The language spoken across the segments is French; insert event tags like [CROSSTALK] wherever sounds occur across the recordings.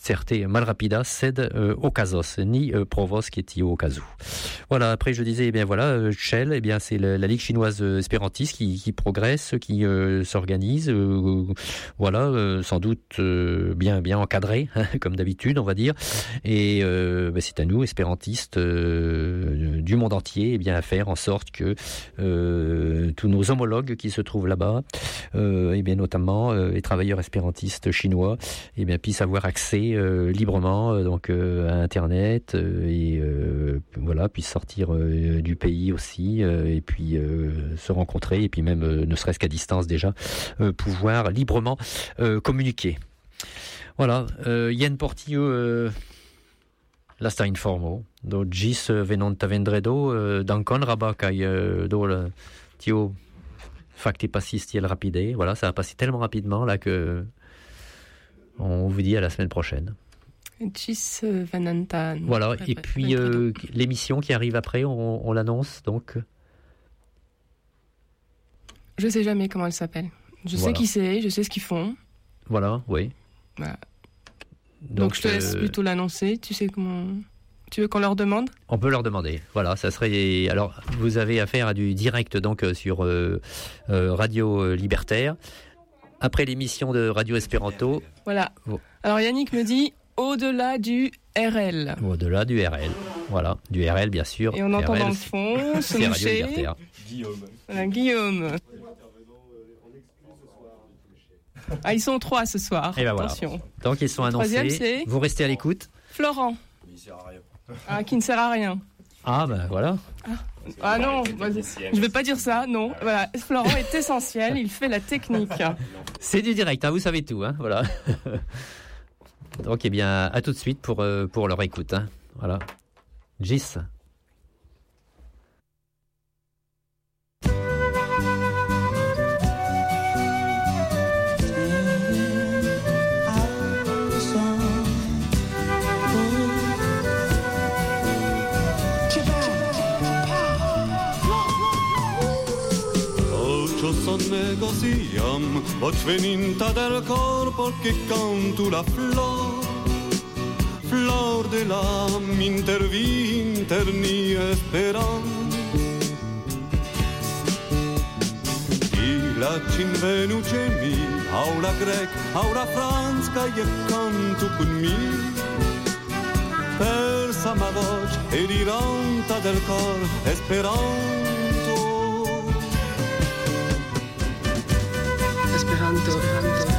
certe malrapida sed euh, ocasos, ni euh, provos qui est au cas Voilà, après je disais, eh bien voilà, euh, Shell, eh bien c'est la, Ligue chinoise espérantiste qui, progresse, qui euh, s'organise, euh, voilà, sans doute bien bien encadré, hein, comme d'habitude, on va dire. Et ben, c'est à nous, espérantistes du monde entier, eh bien à faire en sorte que tous nos homologues qui se trouvent là-bas, eh bien notamment les travailleurs espérantistes chinois, eh bien puissent avoir accès euh, librement euh, donc euh, à internet et voilà puis sortir du pays aussi et puis se rencontrer et puis même ne serait-ce qu'à distance déjà pouvoir librement communiquer. Voilà Yann Portillo euh, la sta informo do gis venanta vendredo euh, dankon rabat kai euh, le tio facti passistiel rapide voilà ça a passé tellement rapidement là que on vous dit à la semaine prochaine. Venantan. Voilà, et puis euh, l'émission qui arrive après, on, on l'annonce donc. Je sais jamais comment elle s'appelle. Je Voilà. sais qui c'est, je sais ce qu'ils font. Voilà, oui. Voilà. Donc, je te laisse euh, plutôt l'annoncer. Tu sais comment. Tu veux qu'on leur demande? On peut leur demander. Voilà, ça serait. Alors, vous avez affaire à du direct donc euh, sur euh, euh, Radio euh, Libertaire. Après l'émission de Radio Espéranto, Voilà. Bon. Alors Yannick me dit au-delà du RL. au-delà du RL. Voilà, du RL bien sûr. Et on entend RL, dans le fond [LAUGHS] c'est Radio. Libertaire. Voilà, Guillaume. Ah, ils sont trois ce soir. Et ben voilà. Attention. Donc ils sont annoncés. c'est Vous restez à l'écoute. Florent. Ah, qui ne sert à rien. Ah ben voilà. Ah non, je vais pas dire ça, non. Voilà, Florent est essentiel, il fait la technique. [LAUGHS] C'est du direct, hein, vous savez tout, hein, voilà. [LAUGHS] Donc, eh bien, à tout de suite pour, euh, pour leur écoute. Hein, voilà. Gis. Son negociam, voce veninta del corpo che cantu la flor. Flor de la intervinter ni esperam. I la cin venuce mi, aula grec, aula franz, ca e cantu con mi. Persa ma voce e diranta del cor, esperanto. Esperanto. A.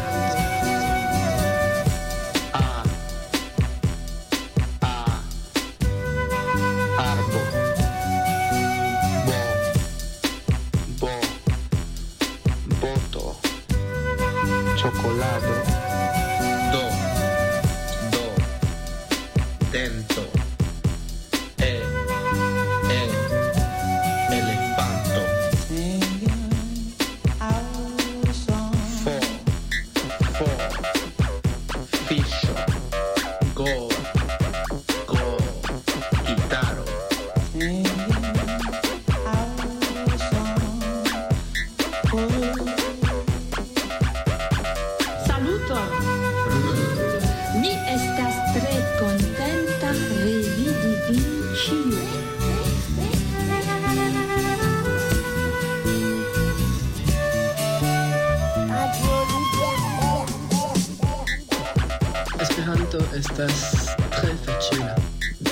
Esperanto estas tre facila.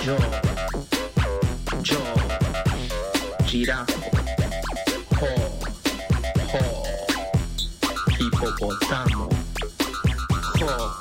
Yo. Yo. Girafo. Ho. Ho. Hipopotamo. Ho.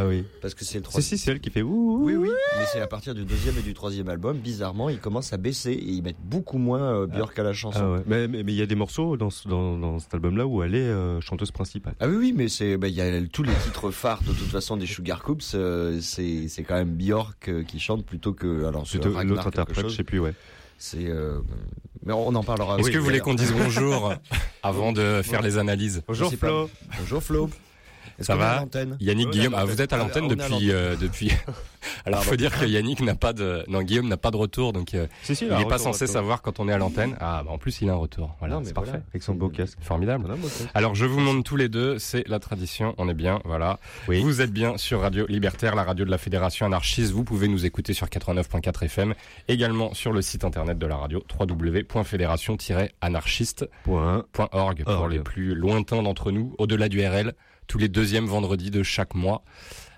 Ah oui. Parce que c'est le Si, troisième. si, c'est elle qui fait ouh. Oui, oui. Mais c'est à partir du deuxième et du troisième album, bizarrement, ils commencent à baisser et ils mettent beaucoup moins euh, Björk à la chanson. Ah ouais. Mais mais- mais il y a des morceaux dans, ce- dans, dans cet album-là où elle est euh, chanteuse principale. Ah oui, oui, mais c'est, bah, il y a tous les titres phares de toute façon des Sugar Coops, euh, c'est, c'est quand même Björk euh, qui chante plutôt que, alors, l'autre interprète, je sais plus, ouais. C'est, euh, mais on en parlera. Est-ce oui, que vous voulez qu'on dise bonjour [LAUGHS] avant de faire les analyses? Bonjour. Flo. Bonjour Flo. Est-ce Ça qu'on est va à l'antenne Yannick, Ouais, Guillaume, ah, vous êtes à l'antenne depuis euh, depuis. [LAUGHS] Alors faut dire que Yannick n'a pas de non Guillaume n'a pas de retour donc euh, Si, si, il n'est pas retour, censé retour. savoir quand on est à l'antenne. Ah bah en plus il a un retour. Voilà, Non, mais c'est voilà. parfait. Avec son beau casque. Formidable. Beau casque. Alors je vous montre tous les deux, c'est la tradition, on est bien, voilà. Oui. Vous êtes bien sur Radio Libertaire, la radio de la Fédération anarchiste. Vous pouvez nous écouter sur 89.4 FM, également sur le site internet de la radio www.fédération-anarchiste.org pour les plus lointains d'entre nous, au-delà du RL, tous les deuxièmes vendredis de chaque mois,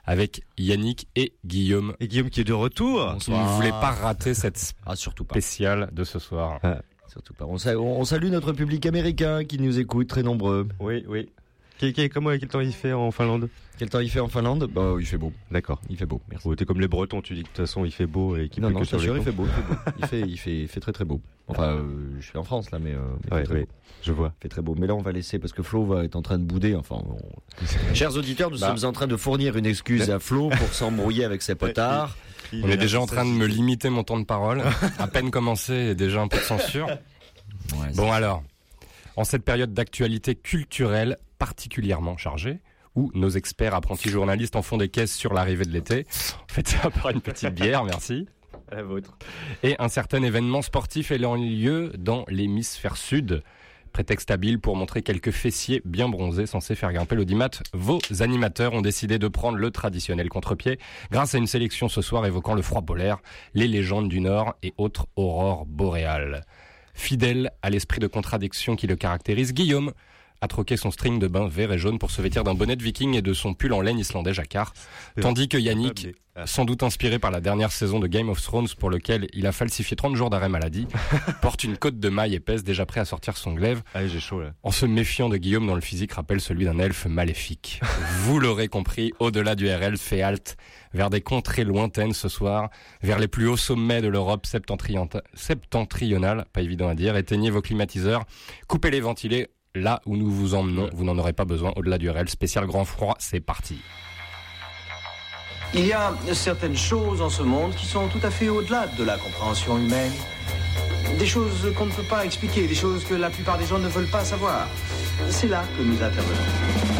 avec Yannick et Guillaume. Et Guillaume qui est de retour. Qui ne voulait pas rater cette [LAUGHS] Ah, surtout pas. spéciale de ce soir. Surtout pas. On, on salue notre public américain qui nous écoute, très nombreux. Oui, oui. Qui, comment, quel temps il fait en Finlande? Quel temps il fait en Finlande? Bah, il fait beau. D'accord. Il fait beau. Merci. Oh, T'es comme les Bretons, tu dis que de toute façon il fait beau et qu'il Non, non, que je sur les il fait beau. Il fait, beau. [LAUGHS] il, fait, il, fait, il fait très très beau. Enfin, euh, je suis en France là, mais, euh, mais il fait Ouais, très ouais, beau. je vois. Il fait très beau. Mais là, on va laisser parce que Flo va être en train de bouder. Enfin, on- [LAUGHS] chers auditeurs, nous Bah. sommes en train de fournir une excuse à Flo pour s'embrouiller avec ses potards. [LAUGHS] On est déjà en train de me limiter mon temps de parole. À peine commencé et déjà un peu de censure. Ouais, Bon alors, en cette période d'actualité culturelle particulièrement chargée, où nos experts apprentis journalistes en font des caisses sur l'arrivée de l'été, faites ça par une petite bière, merci. [LAUGHS] La vôtre. Et un certain événement sportif ayant lieu dans l'hémisphère sud. Prétexte habile pour montrer quelques fessiers bien bronzés censés faire grimper l'audimat. Vos animateurs ont décidé de prendre le traditionnel contre-pied grâce à une sélection ce soir évoquant le froid polaire, les légendes du Nord et autres aurores boréales. Fidèle à l'esprit de contradiction qui le caractérise, Guillaume a troqué son string de bain vert et jaune pour se vêtir d'un bonnet de viking et de son pull en laine islandais jacquard, tandis que Yannick, Ah. sans doute inspiré par la dernière saison de Game of Thrones pour lequel il a falsifié 30 jours d'arrêt maladie, [LAUGHS] porte une côte de maille épaisse déjà prêt à sortir son glaive Allez, j'ai chaud là. en se méfiant de Guillaume dont le physique rappelle celui d'un elfe maléfique. [LAUGHS] Vous l'aurez compris, au-delà du RL fait halte vers des contrées lointaines ce soir, vers les plus hauts sommets de l'Europe septentrion- septentrionale, pas évident à dire, éteignez vos climatiseurs, coupez les ventilés, là où nous vous emmenons, vous n'en aurez pas besoin au-delà du RL spécial grand froid, c'est parti. Il y a certaines choses en ce monde qui sont tout à fait au-delà de la compréhension humaine. Des choses qu'on ne peut pas expliquer, des choses que la plupart des gens ne veulent pas savoir. C'est là que nous intervenons.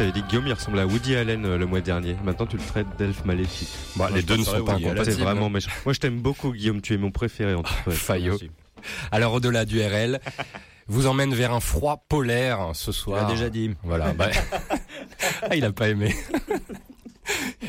T'avais dit que Guillaume il ressemble à Woody Allen euh, le mois dernier. Maintenant tu le traites d'elfe maléfique. Bah, Moi, les je deux ne sont pas. C'est vraiment méchant. Moi je t'aime beaucoup Guillaume, tu es mon préféré en tout cas. [LAUGHS] Fayot. Alors au-delà du RL, vous emmène vers un froid polaire ce soir. l'a déjà dit. Voilà. bah- [LAUGHS] ah, il a pas aimé. [LAUGHS]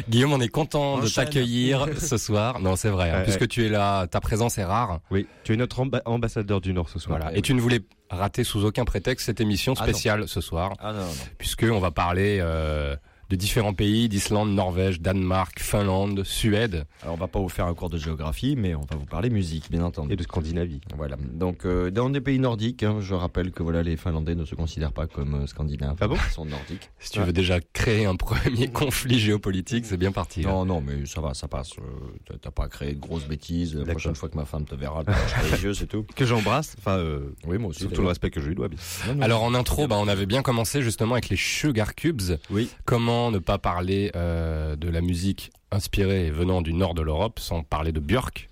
Guillaume, on est content de t'accueillir [LAUGHS] ce soir. Non, c'est vrai. hein, Ouais, puisque ouais. tu es là, ta présence est rare. Oui, tu es notre amba- ambassadeur du Nord ce soir. Voilà. Et tu ne voulais rater sous aucun prétexte cette émission Ah, spéciale ce soir, Ah non, non. puisque on va parler euh, de différents pays, d'Islande, Norvège, Danemark, Finlande, Suède. Alors on va pas vous faire un cours de géographie, mais on va vous parler musique, bien entendu. Et de Scandinavie. Voilà. Donc euh, dans des pays nordiques, hein, je rappelle que voilà les Finlandais ne se considèrent pas comme euh, scandinaves. Ah bon? Ils sont nordiques. Si tu veux déjà créer un premier [LAUGHS] conflit géopolitique, c'est bien parti. là. Non, non, mais ça va, ça passe. Euh, t'as- pas créé de grosses bêtises. La prochaine fois que ma femme te verra, tu les yeux, c'est tout. Que j'embrasse, enfin, euh, Oui, moi aussi. tout le respect que je lui dois. bien. Non, non. Alors en intro, bah, on avait bien commencé justement avec les Sugar Cubes. Oui. Comment ne pas parler euh, de la musique inspirée et venant du nord de l'Europe sans parler de Björk,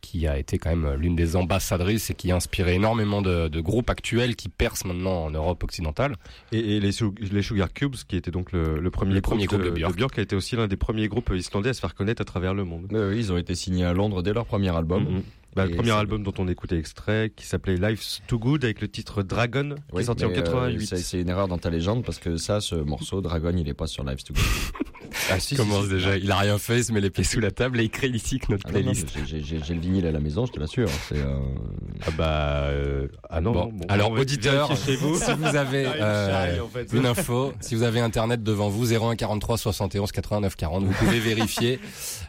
qui a été quand même l'une des ambassadrices et qui a inspiré énormément de, de groupes actuels qui percent maintenant en Europe occidentale. Et, et les, Su- les Sugar Cubes, qui était donc le, le premier Le groupe, premier groupe de, de Björk. a été aussi l'un des premiers groupes islandais à se faire connaître à travers le monde. Ils ont été signés à Londres dès leur premier album. Mhm. Bah, le premier album dont on écoutait extrait, qui s'appelait Life's Too Good, avec le titre Dragon, qui Oui, est sorti en mais, euh, 88. c'est- c'est une erreur dans ta légende parce que ça, ce morceau, Dragon, il est pas sur Live to Go. ah si, Il commence déjà, il a rien fait, il se met les pieds sous la table et il critique notre Ah non, non, playlist. j'ai- le vinyle à la maison, je te l'assure. C'est euh, Ah bah... euh, Ah non, Bon, alors auditeur, vérifier chez vous. [LAUGHS] si vous avez [LAUGHS] Ah, euh, charrie, en fait. une info, si vous avez internet devant vous, 01 43 71 89 40, vous pouvez vérifier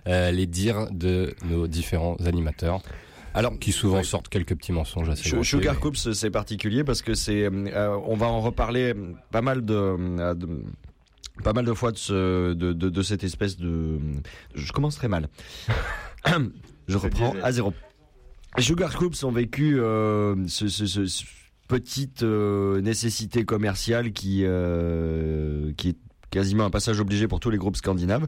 euh, les dires de nos différents animateurs. Alors, qui souvent ouais. sortent quelques petits mensonges assez grossiers, Sugar mais- Coops, c'est particulier parce que c'est, euh, on va en reparler pas mal de, euh, de- pas mal de fois de, ce, de, de, de cette espèce de. Je commence très mal. [LAUGHS] Je reprends à zéro. Sugar Coops ont vécu euh, ce, ce- ce- ce petite euh, nécessité commerciale qui, euh, qui est quasiment un passage obligé pour tous les groupes scandinaves.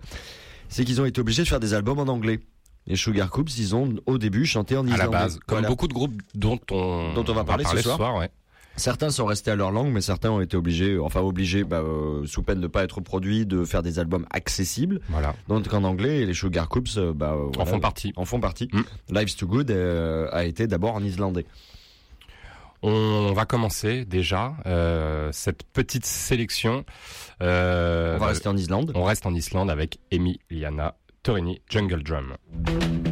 C'est qu'ils ont été obligés de faire des albums en anglais. Les Sugar Coops, ils ont au début chanté en à islandais. la base, comme Voilà. beaucoup de groupes dont on, Dont on va parler ce soir. ouais. Certains sont restés à leur langue, mais certains ont été obligés, enfin obligés, bah, euh, sous peine de pas être produits, de faire des albums accessibles. Voilà. Donc en anglais, les Sugar Coops, euh, bah, En voilà, font partie. En font partie. Mm. Life's Too Good euh, a été d'abord en islandais. On va commencer déjà euh, cette petite sélection. On va rester en Islande. on reste en Islande avec Emiliana Torini, Jungle Drum.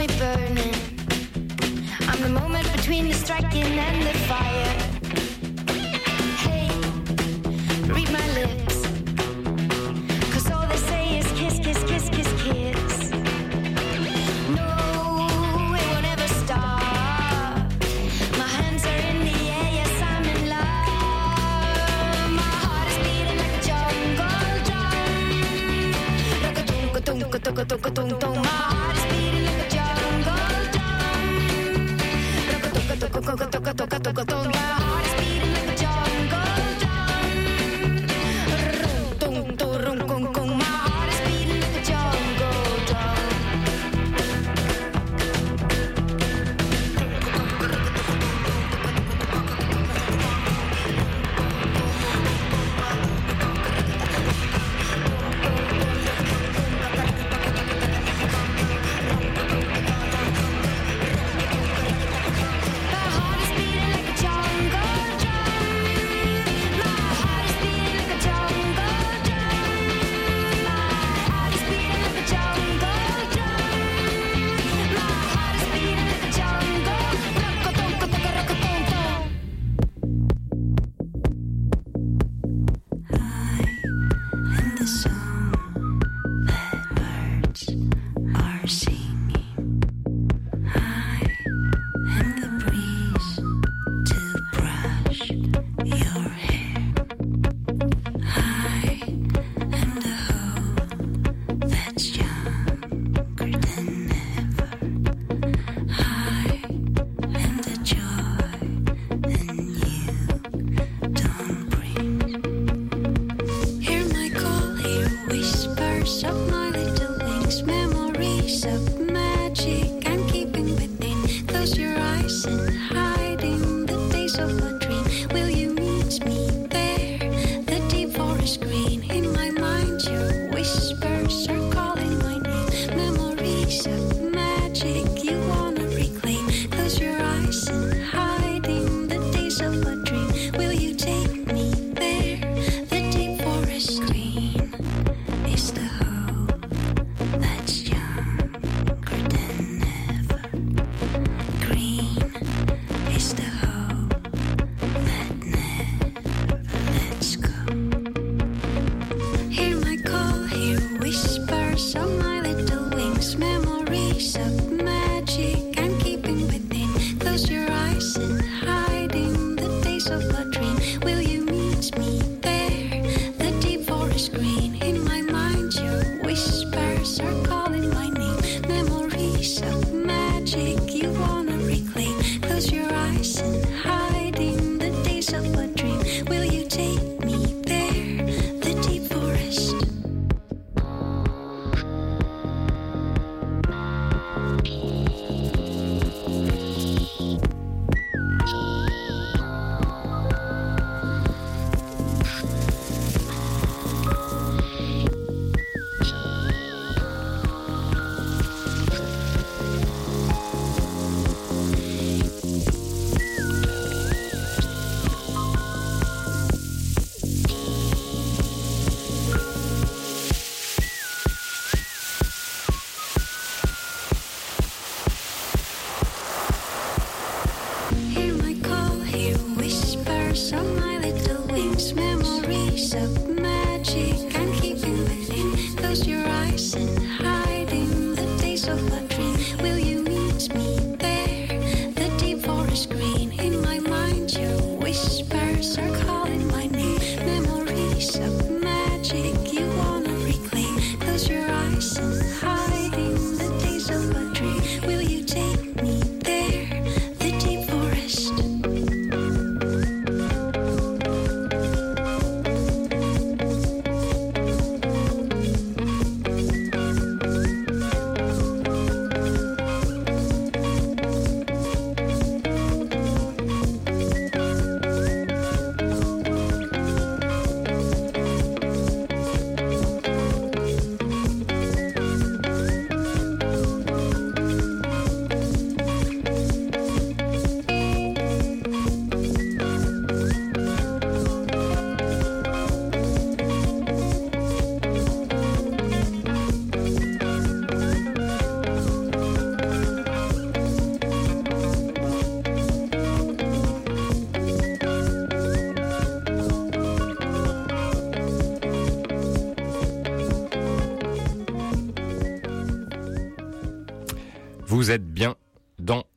me burning. I'm the moment between the striking and the fire. Hey, read my lips. Cause all they say is kiss, kiss, kiss, kiss, kiss. No, it won't ever stop. My hands are in the air, yes, I'm in love. My heart is beating like a jungle drum. Like a dunka, dunka, dunka, dunka, dunka, dunka.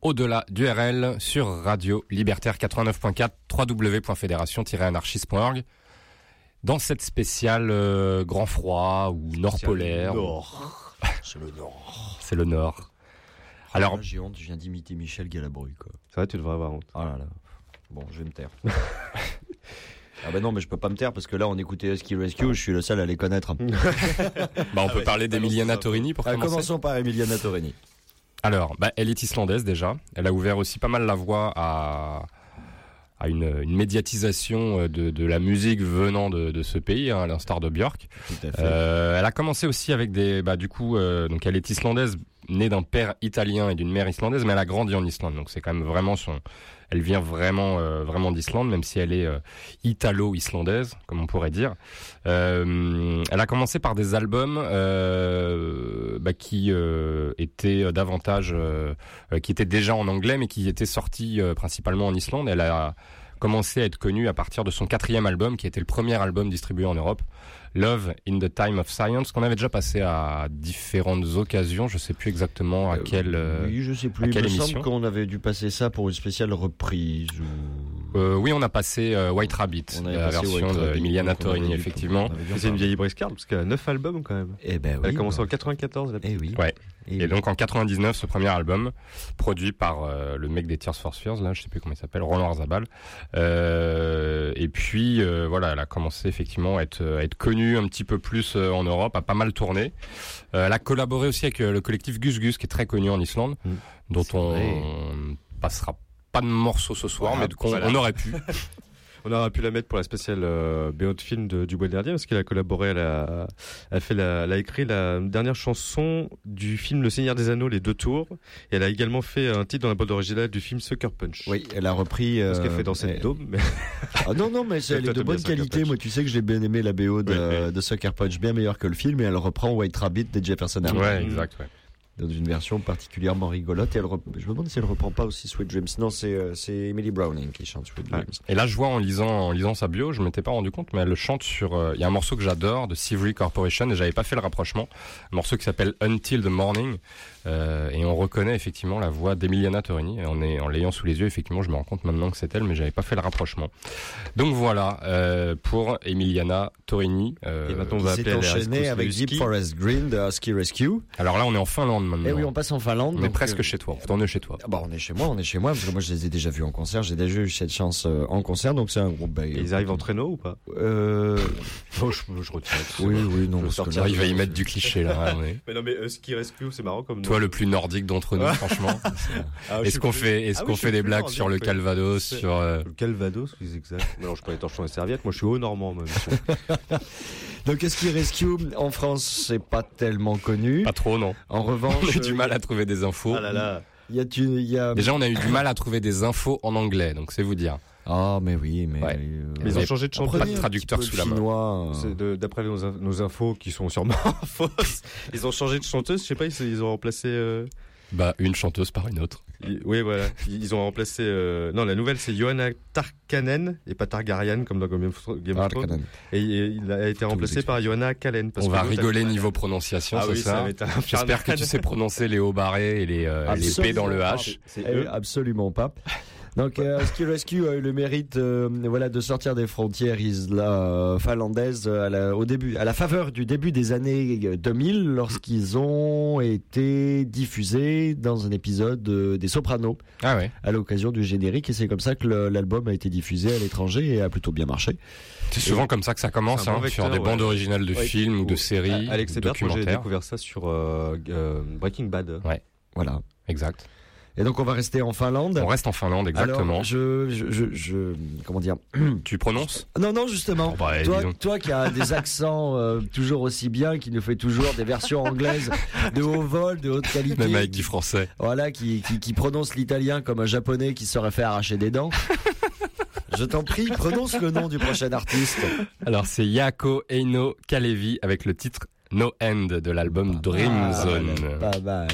Au-delà du RL sur Radio Libertaire 89.4 www.fédération-anarchiste.org dans cette spéciale euh, grand froid ou nord polaire. Nord. [LAUGHS] C'est le Nord. C'est le nord. Alors, Alors, j'ai honte, je viens d'imiter Michel Galabru, quoi. C'est vrai, tu devrais avoir honte. Oh là là. Bon, je vais me taire. [LAUGHS] ah bah non, mais je peux pas me taire parce que là, on écoutait Husky Rescue, je suis le seul à les connaître. [LAUGHS] bah, on peut parler d'Emiliana Torini pour Ah, commencer. commençons par Emiliana Torini. Alors, bah, elle est islandaise déjà. Elle a ouvert aussi pas mal la voie à, à une, une médiatisation euh, de, de la musique venant de, de ce pays, hein, à l'instar de Björk. Tout à fait. Euh, elle a commencé aussi avec des, bah, du coup, euh, donc elle est islandaise, née d'un père italien et d'une mère islandaise, mais elle a grandi en Islande. Donc c'est quand même vraiment son, elle vient vraiment, euh, vraiment d'Islande, même si elle est euh, italo-islandaise, comme on pourrait dire. Euh, elle a commencé par des albums euh, bah, qui euh, étaient davantage, euh, euh, qui étaient déjà en anglais, mais qui étaient sortis principalement en Islande. Elle a commencé à être connue à partir de son quatrième album, qui était le premier album distribué en Europe. Love in the Time of Science, qu'on avait déjà passé à différentes occasions. Je sais plus exactement à quelle. euh, oui, je sais à plus. Il quelle me semble émission. qu'on avait dû passer ça pour une spéciale reprise. Ou... Euh, oui, on a passé euh, White Rabbit, On la version d'Emiliana Torini, effectivement. C'est une vieille briscarde parce qu'elle a 9 albums quand même. Eh ben Elle oui. a commencé bah. en 94, la Eh oui. Ouais. Et oui. donc en 99, ce premier album, produit par euh, le mec des Tears for Fears, là, je sais plus comment il s'appelle, Roland Arzabal. Euh, et puis euh, voilà, elle a commencé effectivement à être, à être connue un petit peu plus euh, en Europe, a pas mal tourné. Euh, elle a collaboré aussi avec euh, le collectif Gus Gus, qui est très connu en Islande, Mm. dont on vrai. passera pas de morceaux ce soir, Voilà, mais voilà. on aurait pu. [LAUGHS] On aurait pu la mettre pour la spéciale euh, BO de film de, du Bois Dernier parce qu'elle a collaboré, elle a, elle a fait la, elle a écrit la dernière chanson du film Le Seigneur des Anneaux, les deux tours. Et elle a également fait un titre dans la bande originale du film Sucker Punch. Oui, elle a repris. Euh, qu'elle fait dans cette eh, dôme. Mais... [LAUGHS] Ah non, non, mais elle est de bonne qualité. Moi, tu sais que j'ai bien aimé la BO de, Sucker Punch, bien meilleur que le film, et elle reprend White Rabbit de Jefferson Airplane. ouais, exact. Ouais. Dans une version particulièrement rigolote. Et elle Je me demande si elle reprend pas aussi Sweet Dreams. Non, c'est euh, c'est Emily Browning qui chante Sweet Dreams. Et là, je vois en lisant, en lisant sa bio, je m'étais pas rendu compte, mais elle chante sur. euh, Il y a un morceau que j'adore de Sivry Corporation et j'avais pas fait le rapprochement. Un morceau qui s'appelle Until the Morning. Euh, et on reconnaît effectivement la voix d'Emiliana Torini. En, est- en l'ayant sous les yeux, effectivement, je me rends compte maintenant que c'est elle, mais j'avais pas fait le rapprochement. Donc voilà euh, pour Emiliana Torini. euh, Et maintenant, on va appeler enchaîné avec. Deep Forest Green de Husky Rescue. alors là, on est en Finlande maintenant. Et oui, on passe en Finlande. On est donc, presque euh, chez toi. On est chez toi. Ah bah on est chez moi, on est chez moi, parce que moi je les ai déjà vus en concert, j'ai déjà eu cette chance euh, en concert, donc c'est un groupe. bah, Et ils arrivent en traîneau ou pas? Euh, [LAUGHS] Oh, je, je retire. Oui, oui, non. Je parce que là, il va y mettre du cliché là. [LAUGHS] Mais non, mais Husky Rescue, c'est marrant comme nom. Toi, le plus nordique d'entre nous, franchement. [LAUGHS] Ah, Est-ce qu'on fait, est-ce Ah oui, qu'on fait des blagues nordique, sur le. Calvados, sur euh, Le Calvados, oui, exact. Mais non, je suis pas les torchons et serviettes. Moi, je suis haut normand, même. [LAUGHS] Donc Husky Rescue en France, c'est pas tellement connu. Pas trop, non. En revanche, [LAUGHS] On a eu du euh, mal à trouver des infos. Ah là là. Il y a, tu- il y a... Déjà, on a eu du mal à trouver des infos en anglais, donc c'est vous dire. Ah, mais oui, mais. Ouais. euh, Mais ils ont changé de pas de traducteur sous la main. euh, D'après nos, in- nos infos qui sont sûrement [LAUGHS] fausses, ils ont changé de chanteuse. Je sais pas, ils, ils ont remplacé. euh, Bah, une chanteuse par une autre. ils- oui, voilà. Ils ont remplacé. euh, Non, la nouvelle, c'est Johanna Tarkanen et pas Targaryen comme dans Game of Thrones. Ah. Tarkanen. Et il a été remplacé explique. par Johanna Kallen. parce On que va rigoler niveau prononciation, Ah c'est oui, ça. J'espère que tu sais prononcer les hauts barrés et les, euh, les P dans le H. C'est eux. absolument pas. Donc, euh, Husky Rescue a eu le mérite, euh, voilà, de sortir des frontières isla euh, finlandaises euh, à la, au début, à la faveur du début des années 2000, lorsqu'ils ont été diffusés dans un épisode euh, des Sopranos Ah ouais. à l'occasion du générique, et c'est comme ça que l'album a été diffusé à l'étranger et a plutôt bien marché. C'est souvent comme ça que ça commence, hein, vecteur, sur des ouais. bandes originales de Ouais. films ou de séries, Alex j'ai découvert ça sur euh, euh, Breaking Bad. Voilà. Exact. Et donc, on va rester en Finlande. On reste en Finlande, exactement. Alors, je, je, je, je- comment dire [CLEARS THROAT] Tu prononces? Non, non, justement. Oh, bah, toi, qui as des [LAUGHS] accents euh, toujours aussi bien, qui nous fait toujours des versions anglaises de haut vol, de haute qualité. Même avec du français. Voilà, qui, qui, qui prononce l'italien comme un japonais qui saurait faire arracher des dents. Je t'en prie, prononce le nom du prochain artiste. Alors c'est Yako Eino Kalevi avec le titre No End de l'album Dream Zone. Pas mal.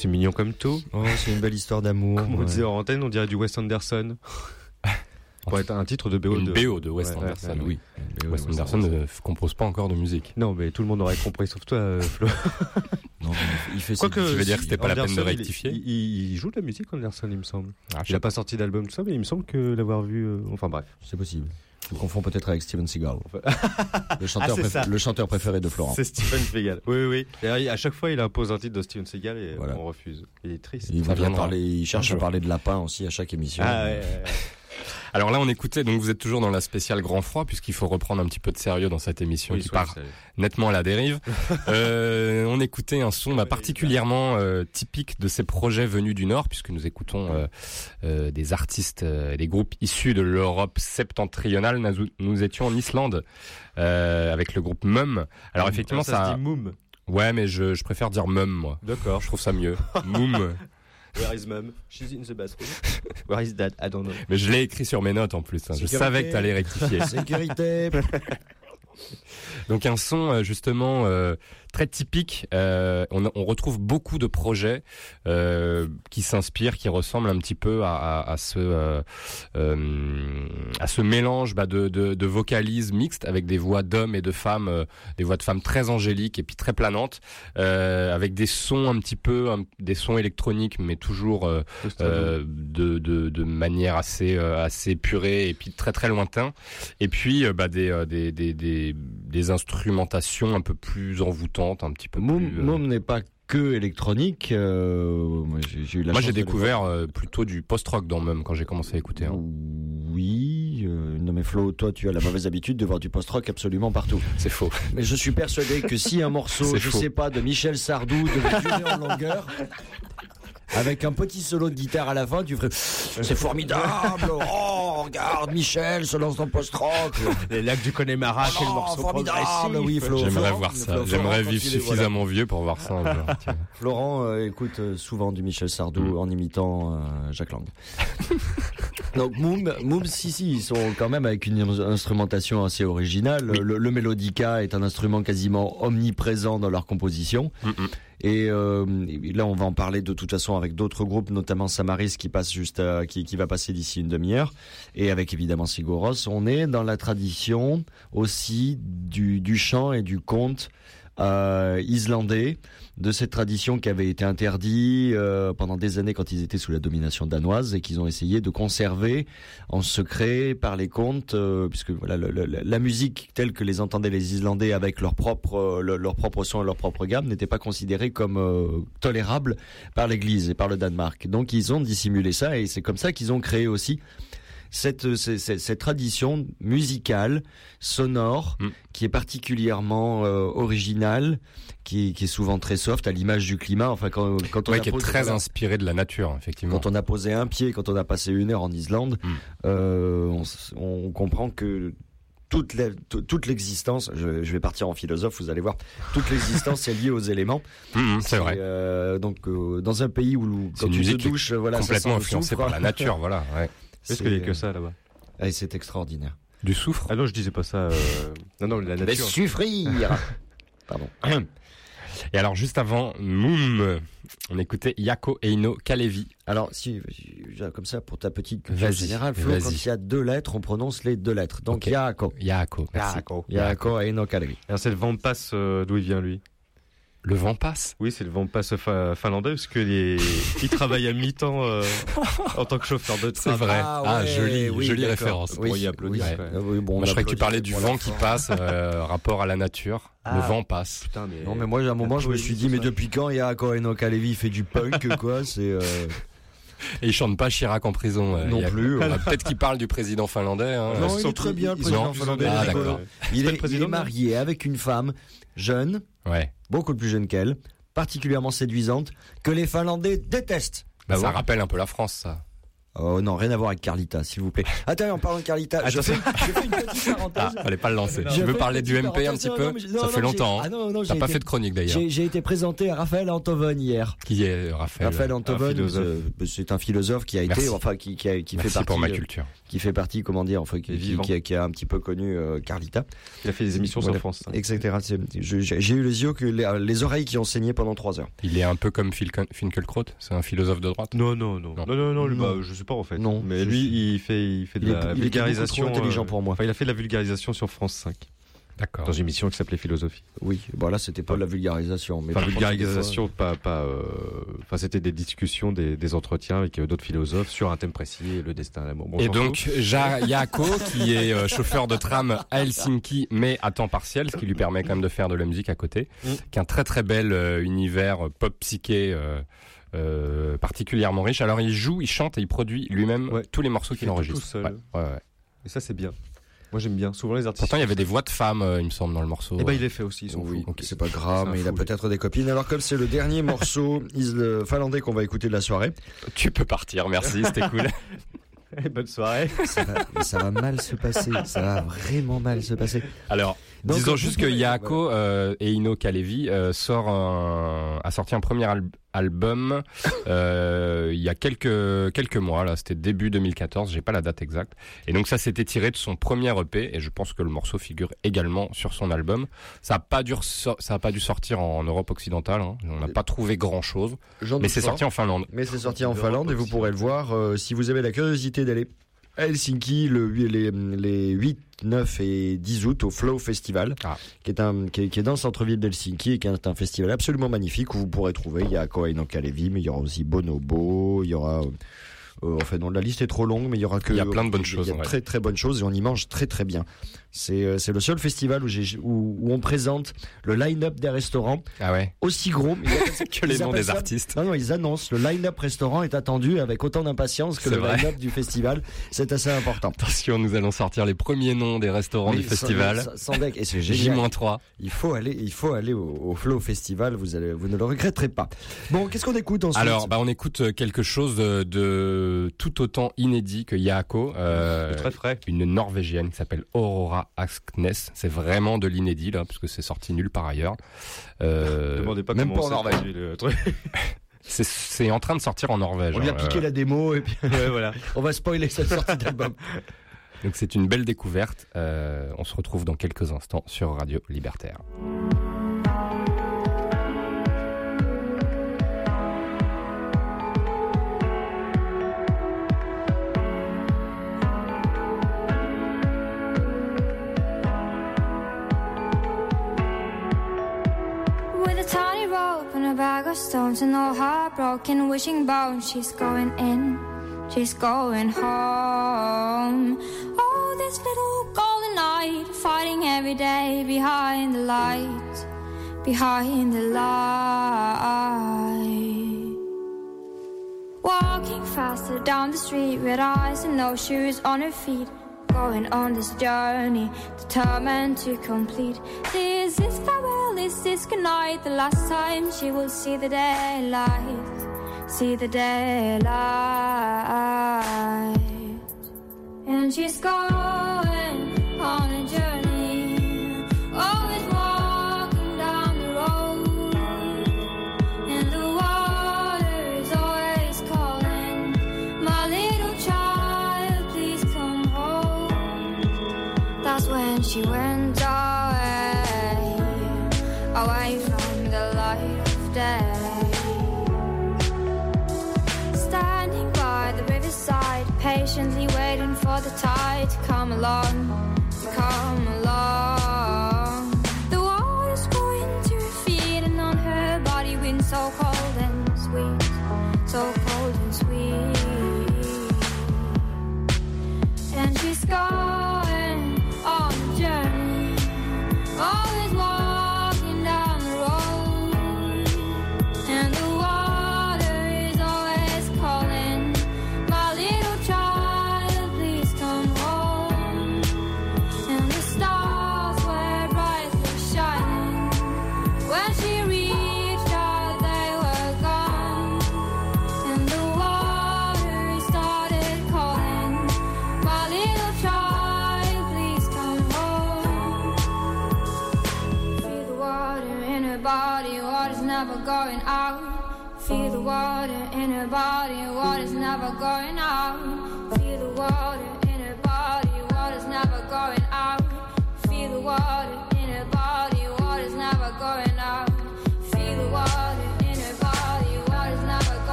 C'est mignon comme tout. Oh, c'est une belle histoire d'amour. Comme on ouais. disait en antenne, on dirait du Wes Anderson. [LAUGHS] Pour être un titre de BO Une de... BO de Wes Ouais, Anderson, ouais, oui. BO Wes Anderson ne compose pas encore de musique. Non, mais tout le monde aurait compris, sauf toi, euh, Flo. [LAUGHS] Non, il fait Quoique, Tu veux dire que c'était pas la peine de Anderson, rectifier il, il- il joue de la musique, Anderson, il me semble. Ah, je il sais a pas sorti d'album, tout ça, mais il me semble que l'avoir vu. euh, Enfin bref. C'est possible. Je me confonds peut-être avec Steven Seagal. [LAUGHS] Le chanteur, Ah, ça. le chanteur préféré de Florent. C'est Steven Seagal. [LAUGHS] Oui, oui, il- à chaque fois, il impose un titre de Steven Seagal et Voilà. on refuse. Il est triste. Il, voudrait viendra. parler, il cherche à [LAUGHS] parler de lapin aussi à chaque émission. Ah ouais, ouais, ouais. Alors là, on écoutait, donc vous êtes toujours dans la spéciale Grand Froid, puisqu'il faut reprendre un petit peu de sérieux dans cette émission Oui, qui part nettement à la dérive. [LAUGHS] Euh, on écoutait un son bah, particulièrement euh, typique de ces projets venus du Nord, puisque nous écoutons euh, euh, des artistes, euh, des groupes issus de l'Europe septentrionale. Nous, nous étions en Islande euh, avec le groupe Mum. Alors effectivement, ça, ça... se dit Moom. Ouais, mais je, je préfère dire Mum, moi. D'accord. Je trouve ça mieux. [LAUGHS] Mum. Where is mom? She's in the bathroom. [LAUGHS] Where is dad? I don't know. Mais je l'ai écrit sur mes notes en plus. hein. Je savais que t'allais rectifier. Sécurité. [LAUGHS] Donc un son euh, justement euh, très typique. Euh, on, on retrouve beaucoup de projets euh, qui s'inspirent, qui ressemblent un petit peu à, à, à ce euh, euh, à ce mélange bah, de, de, de vocalises mixtes avec des voix d'hommes et de femmes, euh, des voix de femmes très angéliques et puis très planantes, euh, avec des sons un petit peu, un- des sons électroniques, mais toujours euh, euh, de, de, de manière assez euh, assez purée et puis très très lointain. Et puis bah, des, des, des, des des instrumentations un peu plus envoûtantes, un petit peu Moom, plus. euh, n'est pas que électronique. euh, moi, j'ai eu la Moi j'ai découvert euh, plutôt du post-rock dans même quand j'ai commencé à écouter. hein. Oui, euh, non mais Flo, toi tu as la mauvaise habitude de voir du post-rock absolument partout. [LAUGHS] C'est faux. Mais je suis persuadé que si un [LAUGHS] morceau, je faux. sais pas, de Michel Sardou devait durer en longueur, avec un petit solo de guitare à la fin, tu ferais c'est formidable. [LAUGHS] Oh, regarde, Michel se lance dans le post-rock. Les lacs du Connemara, Oh quel morceau formidable, oui, Flo. J'aimerais Florent, voir ça. J'aimerais vivre suffisamment vieux pour voir ça un jour. tiens. Florent euh, écoute euh, souvent du Michel Sardou en imitant euh, Jacques Lang. [LAUGHS] Donc Moom, Moom, si si, ils sont quand même avec une instrumentation assez originale. Le, le mélodica est un instrument quasiment omniprésent dans leur composition. Et euh, là, on va en parler de toute façon avec d'autres groupes, notamment Samaris qui passe juste, à- qui, qui va passer d'ici une demi-heure, et avec évidemment Sigoros. On est dans la tradition aussi du, du chant et du conte euh, islandais, de cette tradition qui avait été interdite euh, pendant des années quand ils étaient sous la domination danoise et qu'ils ont essayé de conserver en secret par les contes, euh, puisque voilà le- le- la musique telle que les entendaient les Islandais avec leur propre euh, le- leur propre son et leur propre gamme n'était pas considérée comme euh, tolérable par l'Église et par le Danemark. Donc ils ont dissimulé ça et c'est comme ça qu'ils ont créé aussi cette, cette, cette- tradition musicale, sonore, qui est particulièrement euh, originale, qui, qui est souvent très soft, à l'image du climat. Enfin, quand, quand on Ouais, a qui est très voilà. inspiré de la nature, effectivement. Quand on a posé un pied, quand on a passé une heure en Islande, euh, on, comprend que toute l'existence, je, je vais partir en philosophe, vous allez voir, toute l'existence est liée aux éléments. [LAUGHS] Mhm, c'est vrai. euh, donc euh, dans un pays où C'est quand tu te douches, voilà, ça complètement sent soufre. par la nature, voilà. Ouais. [LAUGHS] Est-ce qu'il y a que ça là-bas Et c'est extraordinaire. Du soufre? Ah non, je disais pas ça. euh, Non, non, la Mais nature. suffrir [LAUGHS] Pardon. Et alors, juste avant Moom, on écoutait Yako Eino Kalevi. Alors, si, euh, comme ça, pour ta petite culture générale, Flo, quand il y a deux lettres, on prononce les deux lettres. Donc. Yaako, merci. Yaako. Yaako et Kalevi. Alors, c'est le Vampas euh, d'où il vient lui? Le vent passe Oui, c'est le Vampas fa- finlandais parce qu'il est... [LAUGHS] il travaille à mi-temps euh, en tant que chauffeur de train. C'est vrai. Ah, jolie, oui, jolie référence. Oui, y oui. Ah oui, bon, on Moi, je croyais que tu parlais du vent qui passe, euh, rapport à la nature. Le Ah. vent passe. Putain, mais... Non, mais moi, à un moment, je me suis dit, mais depuis quand Yaako et Kalevi fait du punk, [LAUGHS] quoi C'est. euh, Et il chante pas Chirac en prison. euh, Non plus, Ah, ouais. Peut-être qu'il parle du président finlandais. hein. Non, il est très bien, le président finlandais. Ah, il est. Il est, le il marié avec une femme jeune, Ouais. beaucoup plus jeune qu'elle, particulièrement séduisante, que les Finlandais détestent. Bah, ça rappelle un peu la France, ça. Oh non, rien à voir avec Carlita, s'il vous plaît. Attends, en parlant de Carlita, je fais, je fais une petite parenthèse. Ah, fallait pas le lancer. Je veux parler du MP un petit Non, peu non, Ça non, fait longtemps. Ah hein. non, T'as j'ai pas été- fait de chronique d'ailleurs. J'ai été présenté à Raphaël Antoven hier. Qui est Raphaël Raphaël Antoven, euh, c'est un philosophe qui a été, enfin qui, qui, a- qui fait partie, pour ma euh, culture. Qui fait partie, comment dire, enfin qui, qui, vivant. qui a, qui a un petit peu connu euh, Carlita, Il a fait des émissions Voilà. sur France. hein. etc. J'ai eu les yeux que les, les oreilles qui ont saigné pendant trois heures. Il est un peu comme Finkel- Finkelkraut. C'est un philosophe de droite. Non, non, non. Non. Non, non, non, lui, Non. bah, je sais pas en fait. Non, Mais lui, il fait, il fait de Il est- la il est vulgarisation. intelligent euh, pour moi. Enfin, il a fait de la vulgarisation sur France 5. D'accord. Dans une émission qui s'appelait Philosophie. Oui, bon là c'était pas de la vulgarisation, mais Enfin, vulgarisation, pas, pas. euh, Enfin, c'était des discussions, des, des entretiens avec euh, d'autres philosophes sur un thème précis, le destin, l'amour. Bon, Et donc. Ja- Yaako, qui est euh, chauffeur de tram à Helsinki, mais à temps partiel, ce qui lui permet quand même de faire de la musique à côté, Mm. qui a un très très bel euh, univers euh, pop psyché euh, euh, particulièrement riche. Alors, il joue, il chante et il produit lui-même Ouais. tous les morceaux Il qu'il enregistre. tout seul. Ouais, ouais, ouais. Et ça, c'est bien. Moi, j'aime bien. Souvent, les artistes. Pourtant, il y avait des voix de femmes, euh, il me semble, dans le morceau. Eh ben, il les fait aussi. Ils sont oui, fous. c'est pas grave, mais il a peut-être des copines. Alors comme c'est le dernier morceau [LAUGHS] isle- finlandais qu'on va écouter de la soirée, Tu peux partir, merci, c'était cool. [LAUGHS] Eh, Bonne soirée. ça va, mais ça va mal se passer, ça va vraiment mal se passer. Alors, Donc, Disons vous juste que Yaako euh, et Ino Kalevi euh, sort un- a sorti un premier al- album euh, il y a quelques quelques mois là, c'était début 2014, j'ai pas la date exacte. Et donc ça s'était tiré de son premier EP et je pense que le morceau figure également sur son album. Ça a pas dû ça a pas dû sortir en Europe occidentale, hein. on n'a pas trouvé grand chose. Mais c'est sorti en Finlande. Mais c'est sorti en Finlande et vous pourrez le voir euh, si vous avez la curiosité d'aller à Helsinki le, les, les 8, 9 et 10 août au Flow Festival, Ah. qui, est un, qui, est, qui est dans le centre-ville d'Helsinki et qui est un festival absolument magnifique où vous pourrez trouver, il y a Koei no Kalevi, mais il y aura aussi Bonobo, il y aura... Euh, enfin, non, la liste est trop longue, mais il y aura que. Il y a plein de bonnes il y a choses, ouais. très très bonnes choses et on y mange très très bien. C'est euh, c'est le seul festival où, j'ai où, où on présente le line-up des restaurants Ah ouais. aussi gros. [LAUGHS] ils Que les noms des ça- artistes. Non, non, ils annoncent le line-up restaurant est attendu avec autant d'impatience que C'est le vrai. line-up du festival. C'est assez important. [LAUGHS] Attention, nous allons sortir les premiers noms des restaurants Mais du festival. sans- sans deck, et c'est génial. J-3. Il faut aller, il faut aller au, au Flow Festival. Vous allez, vous ne le regretterez pas. Bon, qu'est-ce qu'on écoute ensuite? Alors, bah, on écoute euh, quelque chose de, de tout autant inédit que Yaako, euh, Très frais. une Norvégienne qui s'appelle Aurora Asknes. C'est vraiment de l'inédit là, parce que c'est sorti nulle part ailleurs. Euh, Demandez pas même pas en Norvège. le truc. [LAUGHS] c'est- c'est en train de sortir en Norvège. On vient hein, piquer euh, la démo et puis [LAUGHS] Ouais, voilà. on va spoiler cette sortie d'album. [LAUGHS] Donc c'est une belle découverte. Euh, on se retrouve dans quelques instants sur Radio Libertaire. Bag of stones and all heartbroken, wishing bones, she's going in, she's going home. Oh, this little golden knight, fighting every day behind the light, behind the light. Walking faster down the street with eyes and no shoes on her feet. Going on this journey, determined to complete. This is farewell, this is goodnight. The last time she will see the daylight, see the daylight. And she's going on a journey, always patiently waiting for the tide to come along, to come along. The water's going to her feet and on her body, wind so cold and sweet, so cold and sweet. And she's going in a bar.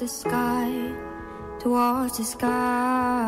The sky, towards the sky.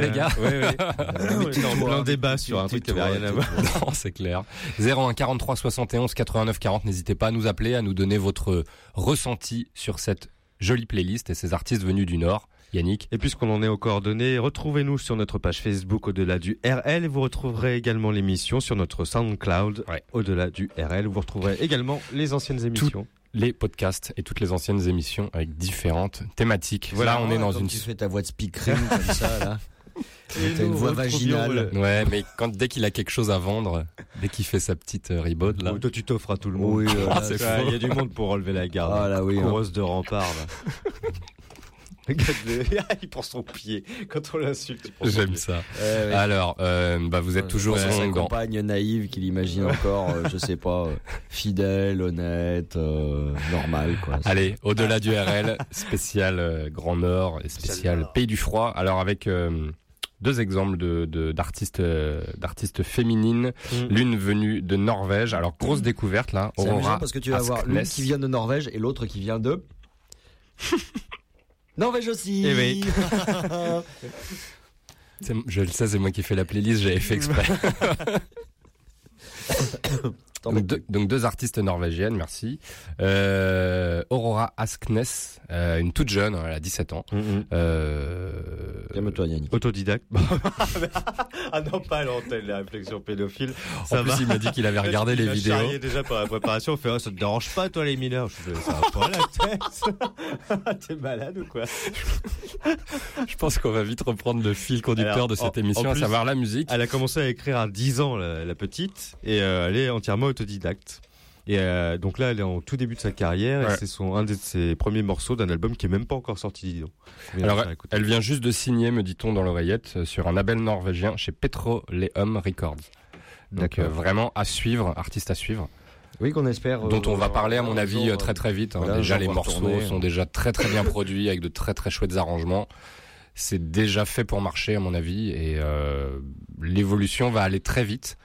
Les gars [LAUGHS] Oui, oui. On était en plein débat sur un truc qui avait rien à voir. [LAUGHS] Non, c'est clair. 01 43 71 89 40. N'hésitez pas à nous appeler, à nous donner votre ressenti sur cette jolie playlist et ces artistes venus du Nord. Yannick. Et puisqu'on en est aux coordonnées, retrouvez-nous sur notre page Facebook au-delà du RL et vous retrouverez également l'émission sur notre SoundCloud au-delà du RL où vous retrouverez également les anciennes émissions. les podcasts et toutes les anciennes émissions avec différentes thématiques. Voilà, là, on est dans une. tu fais ta voix de speakerine comme ça là. [LAUGHS] T'as une voix vaginale. Ouais, mais quand dès qu'il a quelque chose à vendre, dès qu'il fait sa petite euh, ribaude là. Oh, toi, tu t'offres à tout le monde. Oui, euh, Ah. Il y a du monde pour relever la garde. Ah, là, oui, hein. Coureuse de rempart, là. [LAUGHS] [LAUGHS] Il prend son pied. Quand on l'insulte, son J'aime pied. ça. Ouais, ouais. Alors, euh, bah, vous êtes toujours Ouais, dans- compagne naïve qu'il imagine encore, euh, je sais pas, euh, fidèle, honnête, euh, normal quoi. Allez, au-delà du RL, spécial euh, Grand Nord et spécial Pays du Froid. Alors avec euh, deux exemples de d'artistes euh, d'artistes féminines, Mm. l'une venue de Norvège. Alors grosse découverte là, Aurora parce que tu vas avoir l'une qui vient de Norvège et l'autre qui vient de [LAUGHS] Norvège aussi. Eh oui. [LAUGHS] Je le sais, c'est moi qui fais la playlist, j'avais fait exprès. [LAUGHS] Donc deux, donc deux artistes norvégiennes, merci. Euh, Aurora Asknes, euh, une toute jeune, elle a 17 ans. Euh, Calme-toi, Yannick. Autodidacte. [LAUGHS] [LAUGHS] ah non, pas à l'antenne, la réflexion pédophile. En plus, il m'a dit qu'il avait regardé [LAUGHS] les Il a vidéos. charrié déjà pour la préparation. Il fait, oh, ça te dérange pas, toi, les mineurs? Je fais, ça va pas la tête. T'es malade ou quoi? Je pense qu'on va vite reprendre le fil conducteur Alors, de cette en- émission, en à savoir la musique. Elle a commencé à écrire à 10 ans, la, la petite, et euh, elle est entièrement autodidacte. Et euh, donc là, elle est en tout début de sa carrière, Ouais. et c'est son un de ses premiers morceaux d'un album qui est même pas encore sorti, dis donc. Alors, elle vient juste de signer, me dit-on dans l'oreillette, euh, sur un label norvégien chez Petroleum Records. Donc euh, vraiment à suivre, artiste à suivre. Oui, qu'on espère. dont on va parler à mon avis jour, très très vite. hein. voilà, déjà les morceaux tourner. sont déjà très très bien [LAUGHS] produits avec de très très chouettes arrangements. C'est déjà fait pour marcher à mon avis et euh, l'évolution va aller très vite.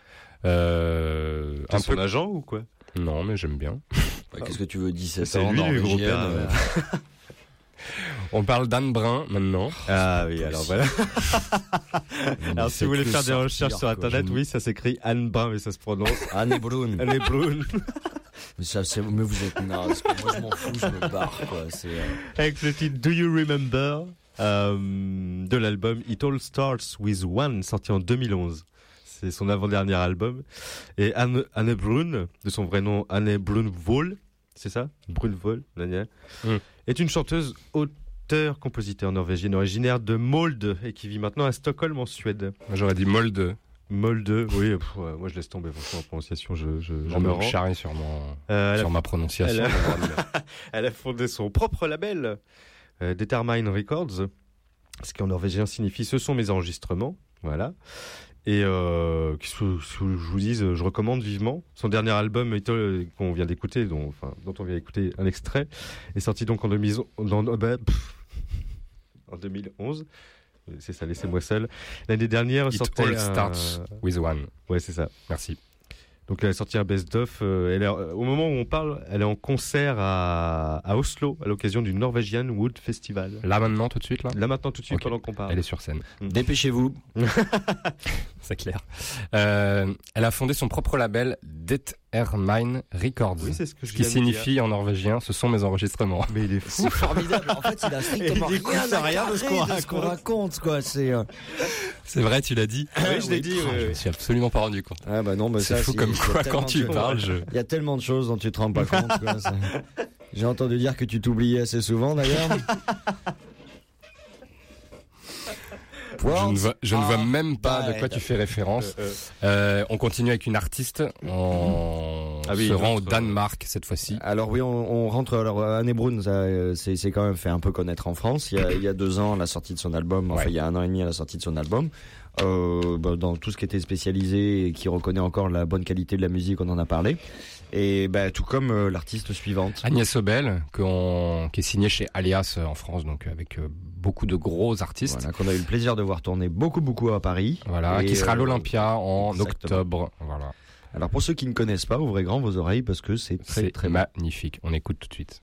Euh, T'es un son peu agent ou quoi? Non mais j'aime bien. Qu'est-ce que tu veux, 17 C'est ans, lui, le gros père, euh, On parle d'Anne Brun maintenant. Ah oui, alors voilà. [LAUGHS] alors si vous voulez faire des recherches sur quoi. internet, oui, ça s'écrit Anne Brun, mais ça se prononce [LAUGHS] Anne Brun. Anne Brun. [LAUGHS] Mais, ça, c'est- mais vous êtes naze. Moi, je m'en fous, je me barre. Quoi. C'est, euh, Avec le titre Do You Remember euh, de l'album It All Starts With One, sorti en 2011. C'est son avant-dernier album. Et Anne, Anne Brun, de son vrai nom Anne Brunvoll, c'est ça? Gna, Mm. est une chanteuse, auteur, compositeur norvégienne originaire de Molde et qui vit maintenant à Stockholm en Suède. J'aurais dit Molde. Molde, oui, pff, ouais, moi je laisse tomber, franchement, en prononciation, je, je, je J'en me charrie sur, mon, Euh, elle a- sur ma prononciation. a- [LAUGHS] Elle a fondé son propre label, euh, Determine Records, ce qui en norvégien signifie ce sont mes enregistrements, voilà. Et euh, qu'est-ce que je vous dise, je recommande vivement. Son dernier album It All, qu'on vient d'écouter, dont, enfin, dont on vient d'écouter un extrait, est sorti donc en, 2000 dans- bah, pff, en 2011. C'est ça, laissez-moi seul. L'année dernière, It sortait all un- starts with one. Ouais, c'est ça. Merci. Donc elle a sorti un best-of. euh, euh, au moment où on parle, elle est en concert à, à Oslo à l'occasion du Norwegian Wood Festival. Là maintenant, tout de suite là? Là maintenant tout de suite pendant qu'on parle. Elle est sur scène. Dépêchez-vous. [LAUGHS] C'est clair. Euh, elle a fondé son propre label Determine Records. Oui, c'est ce que je ce qui dire. signifie en norvégien, ce sont mes enregistrements. Mais il est fou. C'est formidable. En fait, il a strictement [LAUGHS] il rien, à rien de ce qu'on raconte. Quoi. C'est, euh, C'est vrai, tu l'as dit Oui, je l'ai dit, Ah, oui, Je me suis absolument pas rendu compte. Ah bah non, mais C'est ça, fou c'est- comme il y a quoi, tellement quand de tu choses. parles, je- Il y a tellement de choses dont tu te rends pas compte. J'ai entendu dire que tu t'oubliais assez souvent d'ailleurs. [LAUGHS] Je ne vois, je ne vois même pas de quoi tu fais référence. Euh, Euh, on continue avec une artiste. On Ah oui, se rend au autre, Danemark cette fois-ci. Alors oui, on, on rentre. Alors Anne Brun, ça, euh, c'est c'est quand même fait un peu connaître en France. Il y a, il y a deux ans, à la sortie de son album. Enfin, il y a un an et demi à la sortie de son album. Euh, bah, dans tout ce qui était spécialisé et qui reconnaît encore la bonne qualité de la musique, on en a parlé. Et bah, tout comme euh, l'artiste suivante. Agnès Obel, qu'on- qui est signée chez Alias euh, en France, donc avec euh, beaucoup de gros artistes. Voilà, qu'on a eu le plaisir de voir tourner beaucoup, beaucoup à Paris. Voilà, Et, qui sera à l'Olympia en exactement. octobre. Voilà. Alors pour ceux qui ne connaissent pas, ouvrez grand vos oreilles parce que c'est très très bon. magnifique. On écoute tout de suite.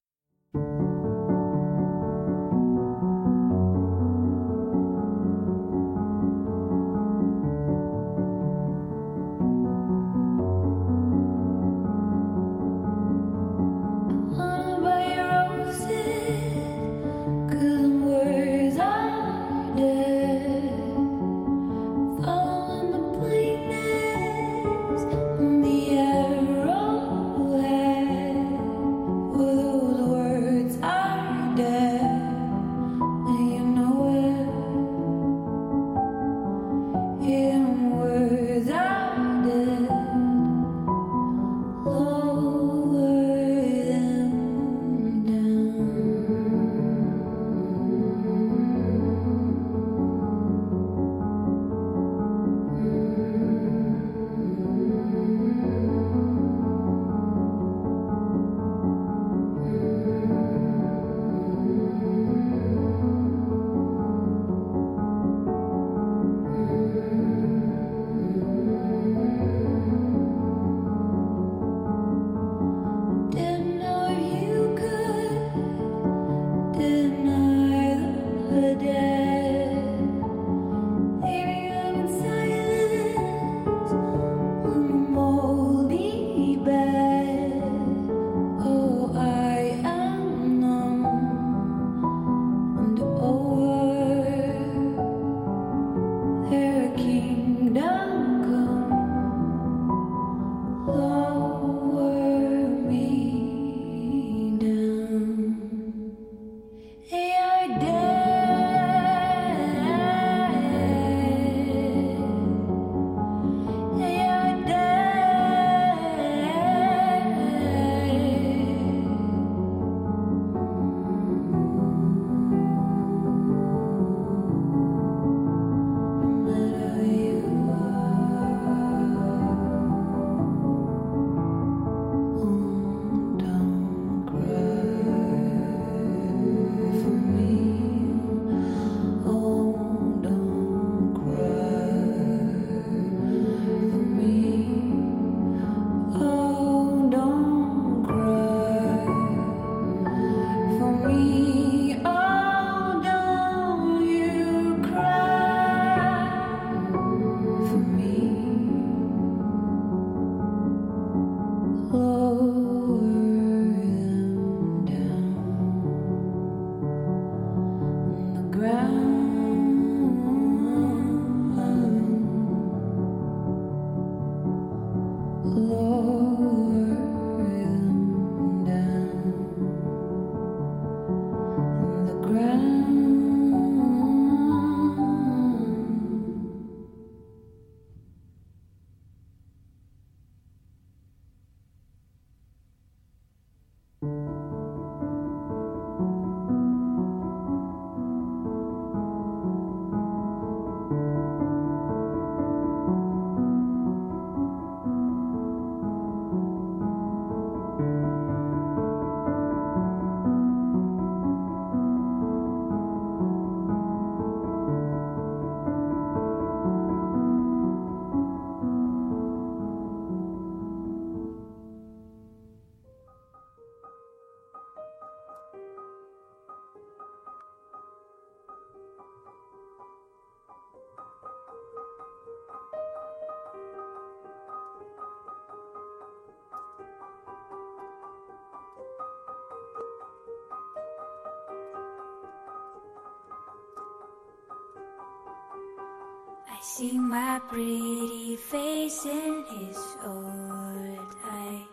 See my pretty face in his old eyes.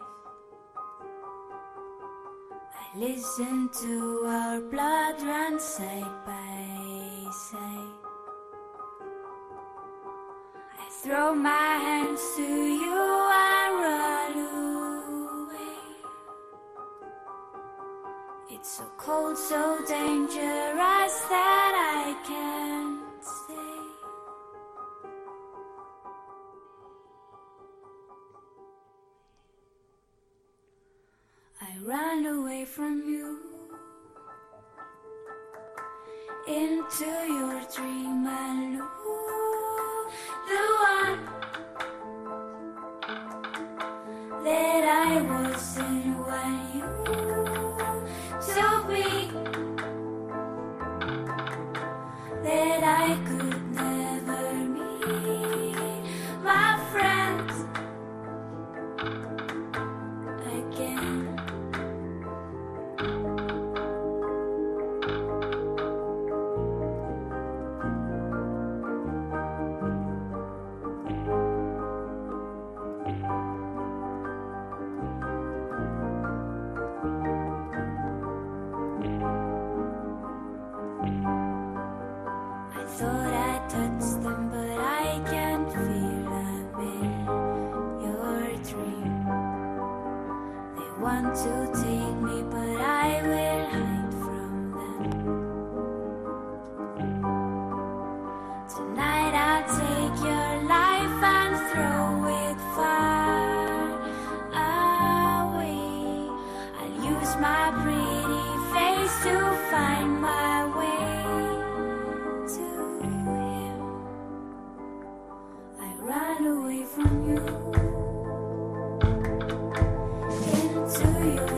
I listen to our blood run side by side. I throw my hands to you Thank you.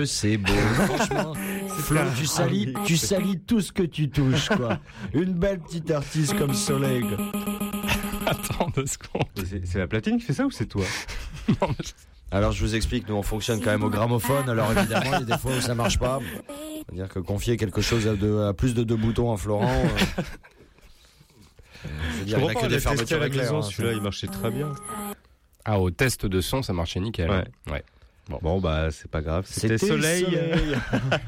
Que c'est beau, [LAUGHS] franchement. Flo, tu salis, tu salis tout ce que tu touches, quoi. [LAUGHS] Une belle petite artiste comme Soleil. quoi. [LAUGHS] Attends deux secondes. C'est c'est la platine qui fait ça ou c'est toi Alors je vous explique, nous on fonctionne quand même au gramophone, alors évidemment il y a des fois où ça marche pas. C'est-à-dire que confier quelque chose à, deux- à plus de deux boutons à Florent. euh, euh, je veux dire, il a que des fermetures à la éclairs, maison, hein, celui-là il marchait très bien. Ah, au test de son, ça marchait nickel. Ouais. Ouais. Bon, bah c'est pas grave. C'était soleil. Soleil. [LAUGHS]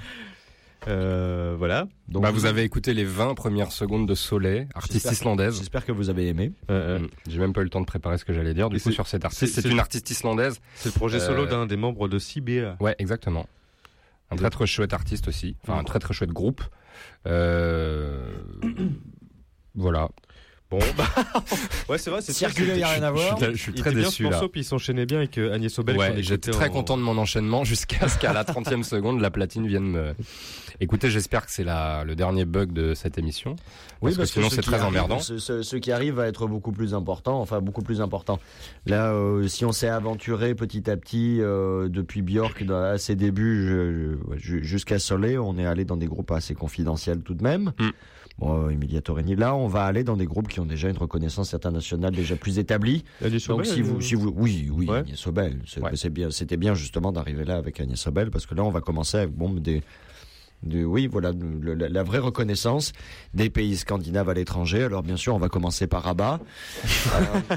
Euh, voilà. bah, vous avez écouté les 20 premières secondes de Soleil, artiste islandaise. J'espère que vous avez aimé. Mm. J'ai même pas eu le temps de préparer ce que j'allais dire. Du coup, c'est- sur cette artiste, c'est- une artiste islandaise. C'est le projet solo Euh, d'un des membres de CBA. Ouais, exactement. Un très très chouette artiste aussi. Enfin, un très très chouette groupe. Euh... [COUGHS] voilà. Bon, [LAUGHS] bah, ouais, c'est vrai, c'est Circuler, y a rien à voir. Je suis, je suis Il très bien déçu ce là. morceau, puis il s'enchaînait bien avec euh, Agnès Obel. Ouais, j'étais très en- content de mon enchaînement jusqu'à ce qu'à la 30e seconde, la platine vienne me. Écoutez, j'espère que c'est le dernier bug de cette émission. Parce que sinon, ce c'est très arrive- emmerdant. Ce, ce- ce qui arrive va être beaucoup plus important, enfin beaucoup plus important. Là, euh, si on s'est aventuré petit à petit euh, depuis Björk à ses débuts jusqu'à Soleil, on est allé dans des groupes assez confidentiels tout de même. Mm. Bon, euh, Emilia Torrini, là, on va aller dans des groupes qui ont déjà une reconnaissance internationale déjà plus établie. Agnès Donc Obel, si elle- vous, si vous, oui, oui, Ouais. Agnès Obel, c'est Ouais. c'est bien, c'était bien justement d'arriver là avec Agnès Obel parce que là, on va commencer avec bon des de, oui, voilà, le- la, la vraie reconnaissance des pays scandinaves à l'étranger. Alors bien sûr, on va commencer par Rabat. Euh,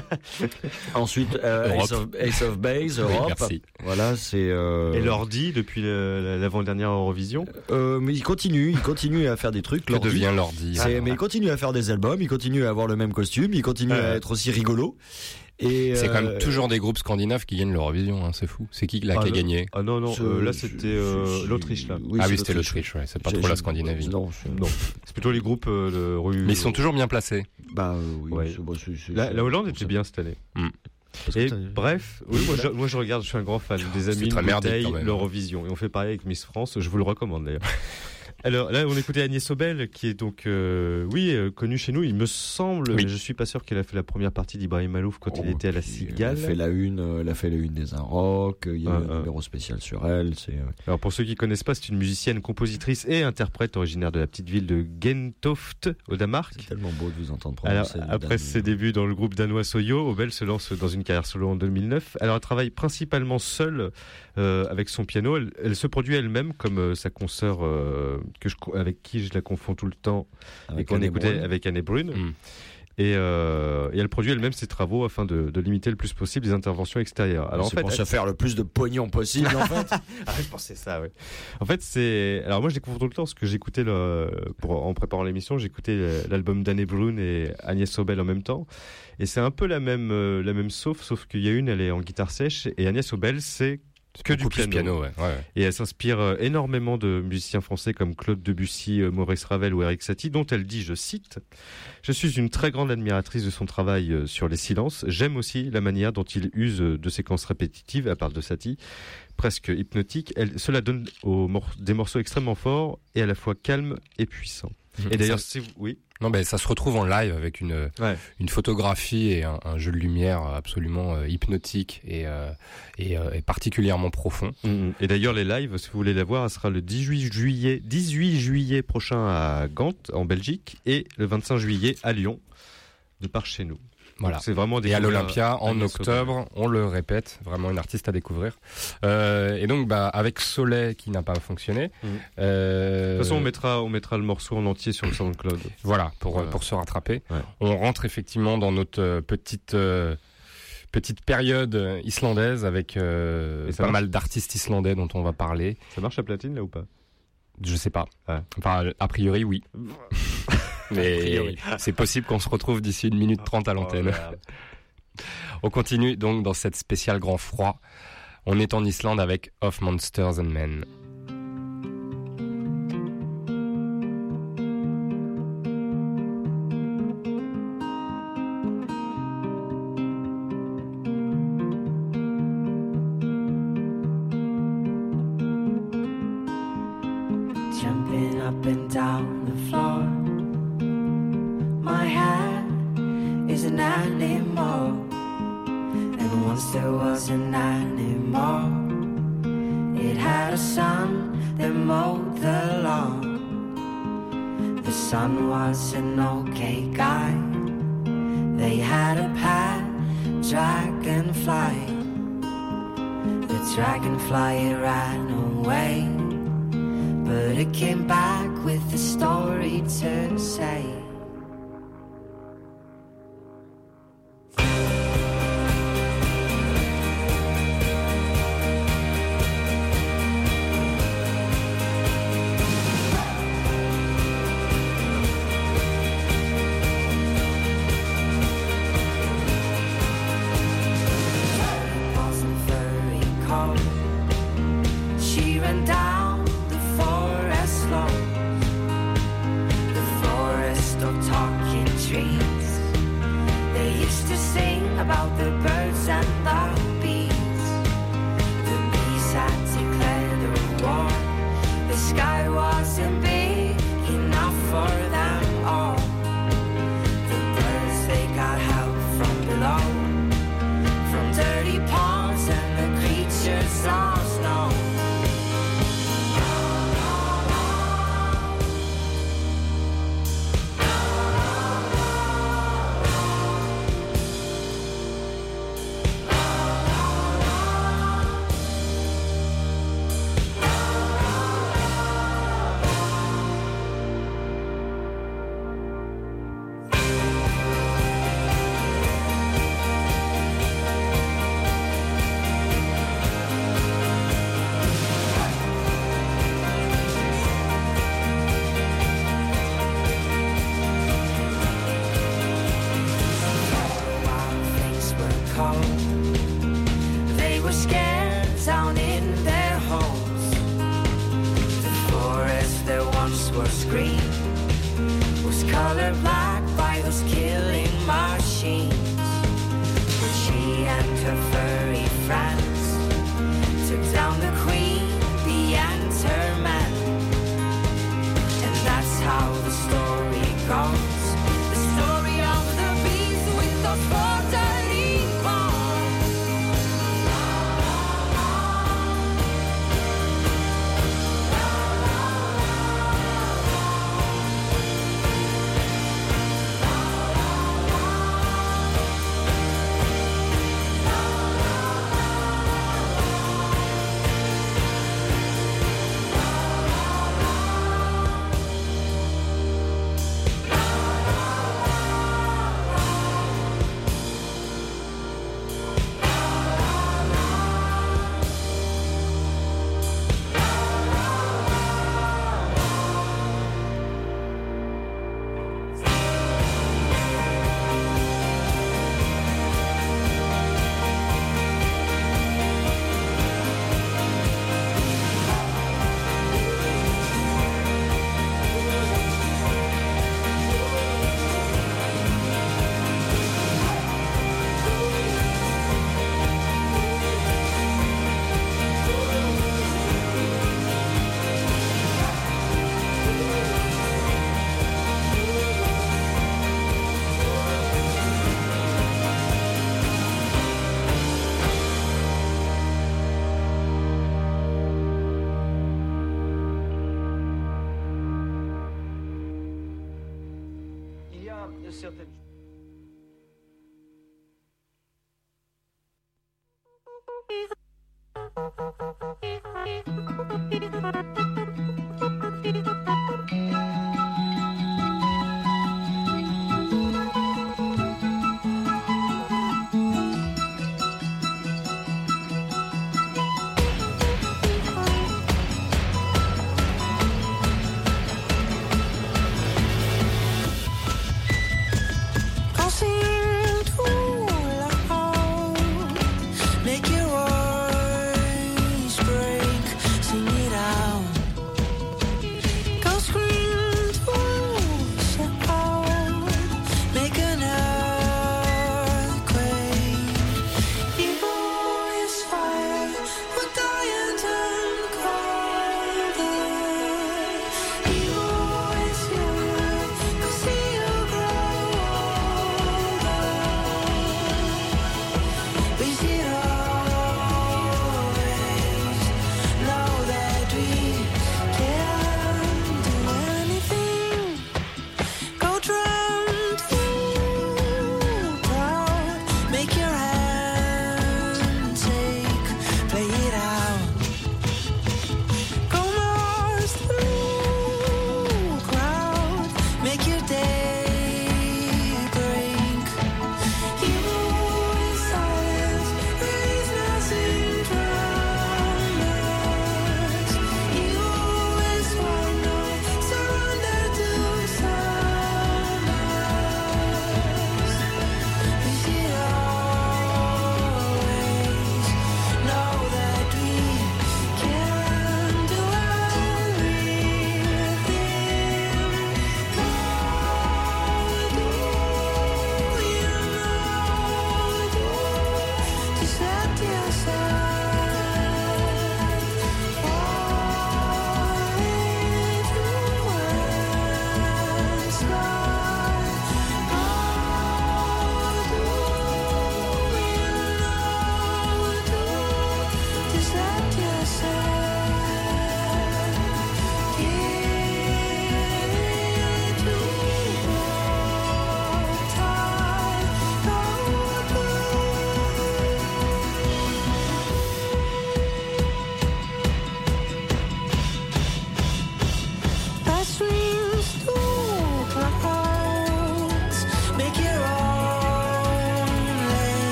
[LAUGHS] ensuite, euh. Ace, of, Ace of Base, Oui, Europe. merci. Voilà, c'est. euh, Et Lordi depuis l'avant-dernière Eurovision. euh, mais il continue, il continue à faire des trucs. Que Lordi. devient l'ordi? Mais il continue à faire des albums, il continue à avoir le même costume, il continue à être aussi rigolo. Et C'est quand euh, même toujours des groupes scandinaves qui gagnent l'Eurovision, hein, c'est fou. C'est qui là Ah, qui a non. gagné Ah non, non, euh, là c'était euh, l'Autriche là. oui, Ah oui, c'était l'Autriche, ouais, c'est pas trop la Scandinavie. Non, c'est plutôt les groupes euh, de rue. Mais ils sont toujours bien placés. Bah euh, oui, Ouais. c'est- bon, c'est- La, Hollande était bien cette année. que Et bref, oui, moi, je, moi je regarde, je suis un grand fan [LAUGHS] des amis de l'Eurovision. Et on fait pareil avec Miss France, je vous le recommande d'ailleurs. [LAUGHS] Alors là, on écoutait Agnès Obel, qui est donc, euh, oui, euh, connue chez nous, il me semble, Oui. mais je suis pas sûr qu'elle a fait la première partie d'Ibrahim Malouf quand il Oh, était à la Cigale. Elle a fait la une, euh, elle a fait la une des Inrocks, il y a eu Ah, un ah. numéro spécial sur elle. C'est Alors pour ceux qui connaissent pas, c'est une musicienne, compositrice et interprète originaire de la petite ville de Gentoft au Danemark. c'est tellement beau de vous entendre Alors, prononcer. après Dan- ses débuts dans le groupe danois Soyo, Obel se lance dans une carrière solo en 2009. Alors, elle travaille principalement seule euh, avec son piano. Elle, elle se produit elle-même comme euh, sa consoeur euh, que je, avec qui je la confonds tout le temps et avec qu'on Anne écoutait avec Anne Brune. Mm. Et, euh, et elle produit elle-même ses travaux afin de, de limiter le plus possible les interventions extérieures. Alors en c'est fait, pour elle- se faire le plus de pognon possible en fait. [LAUGHS] ah, je pensais ça, ouais. En fait, c'est. Alors, moi, je découvre tout le temps parce que j'écoutais le. Pour... En préparant l'émission, j'écoutais l'album d'Anne Brune et Agnès Sobel en même temps. Et c'est un peu la même, la même sauf, sauf qu'il y a une, elle est en guitare sèche et Agnès Sobel, c'est que du piano. piano, ouais. ouais. Et elle s'inspire euh, énormément de musiciens français comme Claude Debussy, euh, Maurice Ravel ou Eric Satie, dont elle dit, je cite, Je suis une très grande admiratrice de son travail euh, sur les silences. J'aime aussi la manière dont il use de séquences répétitives, à part de Satie, presque hypnotiques. Elle, cela donne aux mor- des morceaux extrêmement forts et à la fois calmes et puissants. Et d'ailleurs, si vous... Oui Non, ben ça se retrouve en live avec une Ouais. une photographie et un, un jeu de lumière absolument euh, hypnotique et euh, et, euh, et particulièrement profond. Mhm. Et d'ailleurs, les lives, si vous voulez la voir, elle sera le 18 juillet, 18 juillet prochain à Gand, en Belgique, et le 25 juillet à Lyon, de par chez nous. Voilà. C'est vraiment des Et à l'Olympia en octobre, on le répète, vraiment une artiste à découvrir. Euh, et donc, bah, avec Soleil qui n'a pas fonctionné. Euh, De toute façon, on mettra, on mettra le morceau en entier sur le SoundCloud. Voilà, pour, Voilà. pour se rattraper. Ouais. On rentre effectivement dans notre euh, petite, euh, petite période euh, islandaise avec euh, Et ça pas marche mal d'artistes islandais dont on va parler. Ça marche à platine là ou pas? Je sais pas. Ouais. Enfin, a priori, oui. [LAUGHS] Mais c'est possible qu'on se retrouve d'ici une minute trente à l'antenne. [LAUGHS] On continue donc dans cette spéciale grand froid. On est en Islande avec Of Monsters and Men.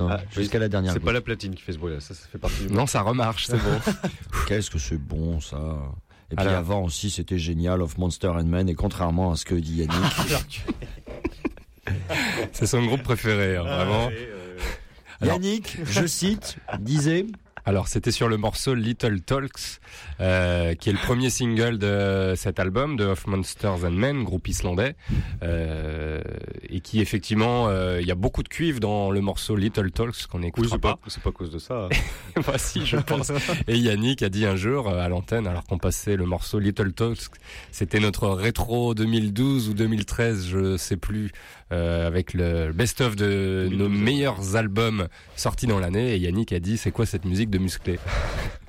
Hein, Ah, jusqu'à la dernière. C'est pas la platine qui fait ce bruit-là, ça, ça fait partie du. Non, ça remarche, c'est bon. [LAUGHS] Qu'est-ce que c'est bon ça Et puis Alors. avant aussi, c'était génial, of Monster and Men, et contrairement à ce que dit Yannick. [LAUGHS] c'est son groupe préféré, hein, vraiment. Alors- Yannick, je cite, disait. Alors c'était sur le morceau Little Talks, euh, qui est le premier single de cet album de Of Monsters and Men, groupe islandais, euh, et qui effectivement, euh, il y a beaucoup de cuivre dans le morceau Little Talks qu'on Oui, n'écoutera c'est pas. c'est pas à cause de ça. [LAUGHS] Voici, je pense. Et Yannick a dit un jour à l'antenne, alors qu'on passait le morceau Little Talks, c'était notre rétro 2012 ou 2013, je sais plus, avec le best-of de nos meilleurs albums sortis dans l'année. Et Yannick a dit, c'est quoi cette musique de de musclé. [LAUGHS]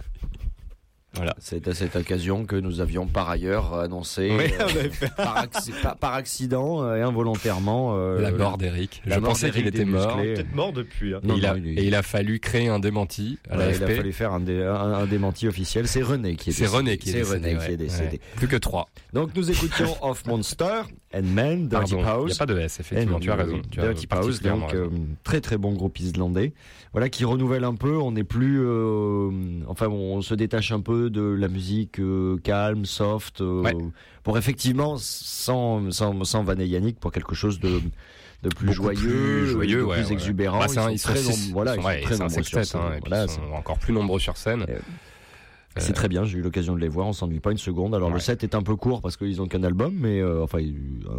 Voilà. C'est à cette occasion que nous avions par ailleurs annoncé Oui, [LAUGHS] euh, on avait fait. par, acci- par- par accident euh, et involontairement euh, La mort d'Eric. Je mort pensais qu'il était mort. Peut-être mort depuis. hein. Et, Non, il a, non, il est- et il a fallu créer un démenti à Ouais, il a fallu faire un, dé- un- un démenti officiel. C'est René qui est C'est décédé. René qui est C'est décédé. René qui ouais. est décédé. Ouais. Plus que trois. Donc nous écoutions [LAUGHS] Off Monster and Men, Dirty Pardon, il n'y Pause. a pas de S, effectivement, Eh tu as raison. Tu as Dirty Pause, particulièrement donc euh, très très bon groupe islandais. Voilà qui renouvelle un peu. On n'est plus, euh, enfin, on se détache un peu de la musique euh, calme, soft, euh, Ouais. pour effectivement sans sans sans Van et Yannick pour quelque chose de de plus Beaucoup joyeux, plus joyeux, de ouais, plus ouais. exubérant. Bah, un- ils sont très voilà, ils sont- très sur scène. hein, et puis Voilà, ils sont encore plus nombreux sur scène. Euh, C'est très bien, j'ai eu l'occasion de les voir, on s'ennuie pas une seconde. Alors le set est un peu court parce qu'ils ont qu'un album, mais euh, enfin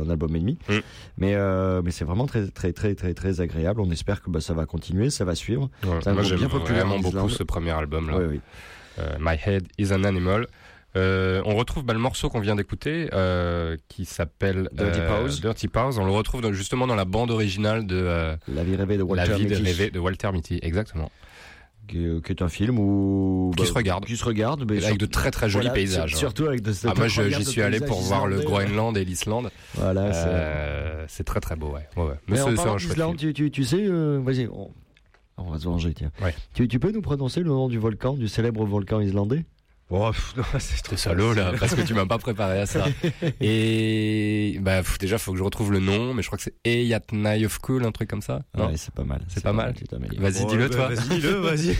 un album et demi. Mm. Mais euh, mais c'est vraiment très très très très très agréable. On espère que bah, ça va continuer, ça va suivre. Ouais, Moi j'aime vraiment en beaucoup ce premier album là. Oui. Euh, My Head is an Animal. Euh, on retrouve bah, le morceau qu'on vient d'écouter euh, qui s'appelle Dirty euh. Dirty Pause. On le retrouve dans- justement dans la bande originale de La vie rêvée de Walter Mitty, rêver de Walter Mitty, exactement. qui, est- qui est un film où Qui se regarde. qui se regarde, mais Avec de très très jolis voilà, paysages. hein. Surtout avec de Ah, moi j'y suis allé pour voir le Groenland. Et l'Islande. Voilà, c'est- très très beau, ouais. ouais, ouais. Mais, Mais c'est un chouette film. tu, tu, tu sais, vas-y, on, on va se venger, tiens. Ouais. Tu, tu peux nous prononcer le nom du volcan, du célèbre volcan islandais? Oh, [LAUGHS] c'est trop salaud là, parce que tu m'as pas préparé à ça. [LAUGHS] Et bah pff, déjà faut que je retrouve le nom, mais je crois que c'est Eyjafjallajökull, un truc comme ça. Non? Ouais, c'est pas mal. C'est pas mal. tu t'améliores. Vas-y, dis-le bah, toi. Vas-y, dis-le, vas-y. [LAUGHS]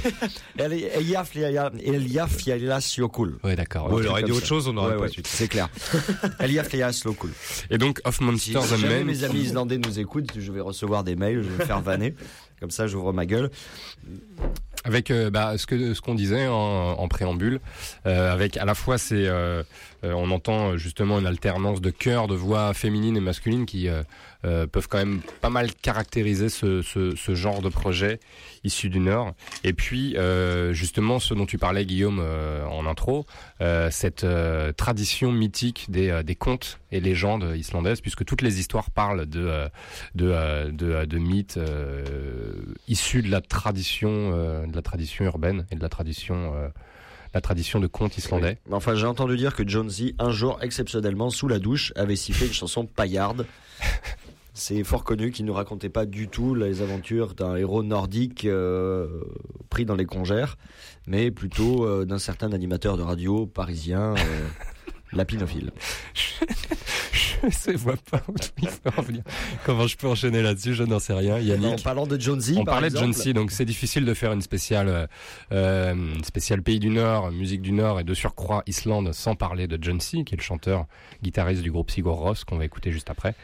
Ouais, d'accord. Ouais, il aurait dit autre chose, on n'aurait Ouais, pas ouais, su. C'est clair. Eliafjallajökull. Et donc Of Si Monsters and jamais Men. mes amis islandais nous écoutent, je vais recevoir des mails, je vais me faire vanner. Comme ça, j'ouvre ma gueule. avec euh, bah, ce que ce qu'on disait en, en préambule, euh, avec à la fois c'est euh, euh, on entend justement une alternance de chœurs, de voix féminines et masculines qui euh, peuvent quand même pas mal caractériser ce, ce, genre de projet issu du Nord. Et puis euh, justement ce dont tu parlais Guillaume euh, en intro, euh, cette tradition mythique des, des contes et légendes islandaises, puisque toutes les histoires parlent de de, de, mythes issus de la tradition de la tradition urbaine et de la tradition la tradition de contes islandais. Enfin, j'ai entendu dire que Jonesy, un jour, exceptionnellement, sous la douche, avait sifflé une chanson paillarde. C'est fort connu qu'il ne racontait pas du tout les aventures d'un héros nordique euh, pris dans les congères, mais plutôt euh, d'un certain animateur de radio parisien, [LAUGHS] euh, lapinophile. je ne vois pas où il faut en venir. Comment je peux enchaîner là-dessus? Je n'en sais rien. Yannick? En parlant de Jonesy, On par parlait de exemple, C, donc c'est difficile de faire une spéciale, euh, euh, une spéciale pays du Nord, musique du Nord et de surcroît Islande sans parler de John C, qui est le chanteur guitariste du groupe Sigur Rós qu'on va écouter juste après,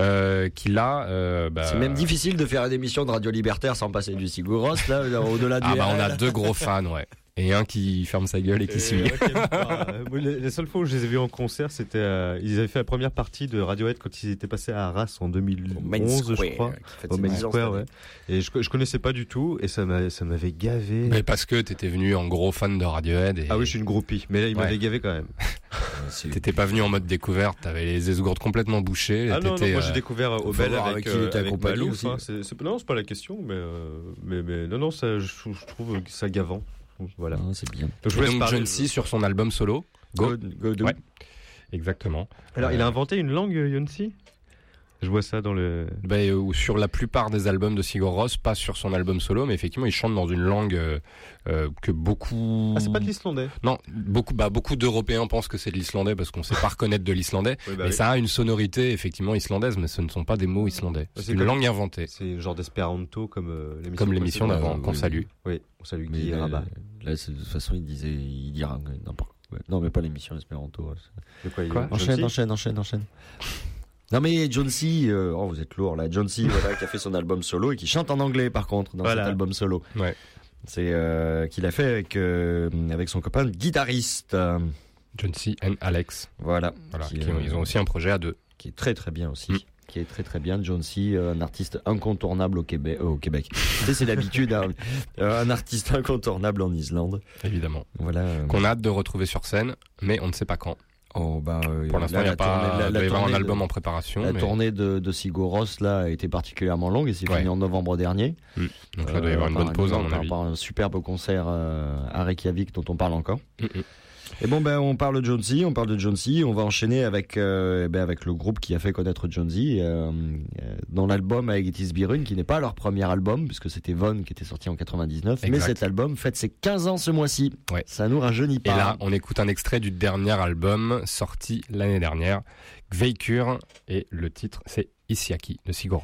euh, qui là, euh, bah, C'est même difficile de faire une émission de radio libertaire sans passer du Sigouros, là, au-delà du Ah bah on a deux gros fans, ouais, et un qui ferme sa gueule et qui Et suit. ouais, pas. [LAUGHS] Euh, seules fois où je les ai vus en concert, c'était euh, ils avaient fait la première partie de Radiohead quand ils étaient passés à Arras en 2011, Au Main je crois. Au Main 10 ans Square, ouais. Et je, je connaissais pas du tout et ça m'a- ça m'avait gavé. Mais parce que t'étais venu en gros fan de Radiohead et Ah oui, je suis une groupie, mais là il Ouais. m'avait gavé quand même. [LAUGHS] t'étais pas venu en mode découverte, t'avais les esgourdes complètement bouchées. Ah non, moi j'ai découvert euh, faut Obel voir avec, euh, était avec c'est- non, c'est pas la question, mais, euh, mais, mais non, non, ça, je, trouve- je trouve que ça gavant. Voilà. Ah, c'est bien. Donc, je et vous laisse donc parler. John C sur son album solo. Go. Go, go. Ouais. Exactement. Alors, il a Euh, inventé une langue, Yonsi Je vois ça dans le. Ben, euh, ou sur la plupart des albums de Sigur Rós, pas sur son album solo, mais effectivement, il chante dans une langue euh, euh, que beaucoup. Ah, c'est pas de l'islandais. Non, beaucoup, bah, beaucoup d'Européens pensent que c'est de l'islandais parce qu'on sait pas reconnaître de l'islandais. [LAUGHS] Oui, bah mais oui. ça a une sonorité effectivement islandaise, mais ce ne sont pas des mots islandais. C'est une comme- langue inventée. C'est genre d'espéranto comme euh, l'émission. Comme l'émission précédente. d'avant, qu'on oui. salue. Oui, on salue Mais Guy là, Rabat. là, de toute façon, il disait, il dira n'importe quoi. Non, mais pas l'émission Espéranto. De quoi il Quoi John Enchaîne, enchaîne, enchaîne, enchaîne. Non mais John C, euh, oh vous êtes lourd là. John C, voilà, qui a fait son album solo et qui chante en anglais par contre dans Voilà. cet album solo. Ouais. C'est euh, qu'il a fait avec euh, avec son copain guitariste. John C. and Alex. voilà. Voilà, Qui, qui ont- ils ont aussi un projet à deux. qui est très très bien aussi. Mm. Qui est très très bien. John C, un artiste incontournable au Québec. au Québec. tu sais, c'est l'habitude. hein. [LAUGHS] Un artiste incontournable en Islande. Évidemment. Voilà. Qu'on a hâte de retrouver sur scène, mais on ne sait pas quand. Oh, bah, euh, Pour l'instant, il y a pas. la- il la un de- album en préparation. La mais- tournée de, de Sigur là a été particulièrement longue et c'est Ouais. fini en novembre dernier. Donc là, il doit y avoir une Euh, bonne pause, à mon par- avis. par un superbe concert euh, à Reykjavik dont on parle encore. Mm, mm. Et bon ben on parle de John C, on parle de C, on va enchaîner avec euh, eh ben, avec le groupe qui a fait connaître John C euh, euh, dans l'album avec It Is Birun qui n'est pas leur premier album puisque c'était Von qui était sorti en 99 mais cet album fête ses 15 ans ce mois-ci. Ouais. Ça nous rajeunit Et pas. là, on écoute un extrait du dernier album sorti l'année dernière, Veikur, et le titre c'est Isiaki de Sigur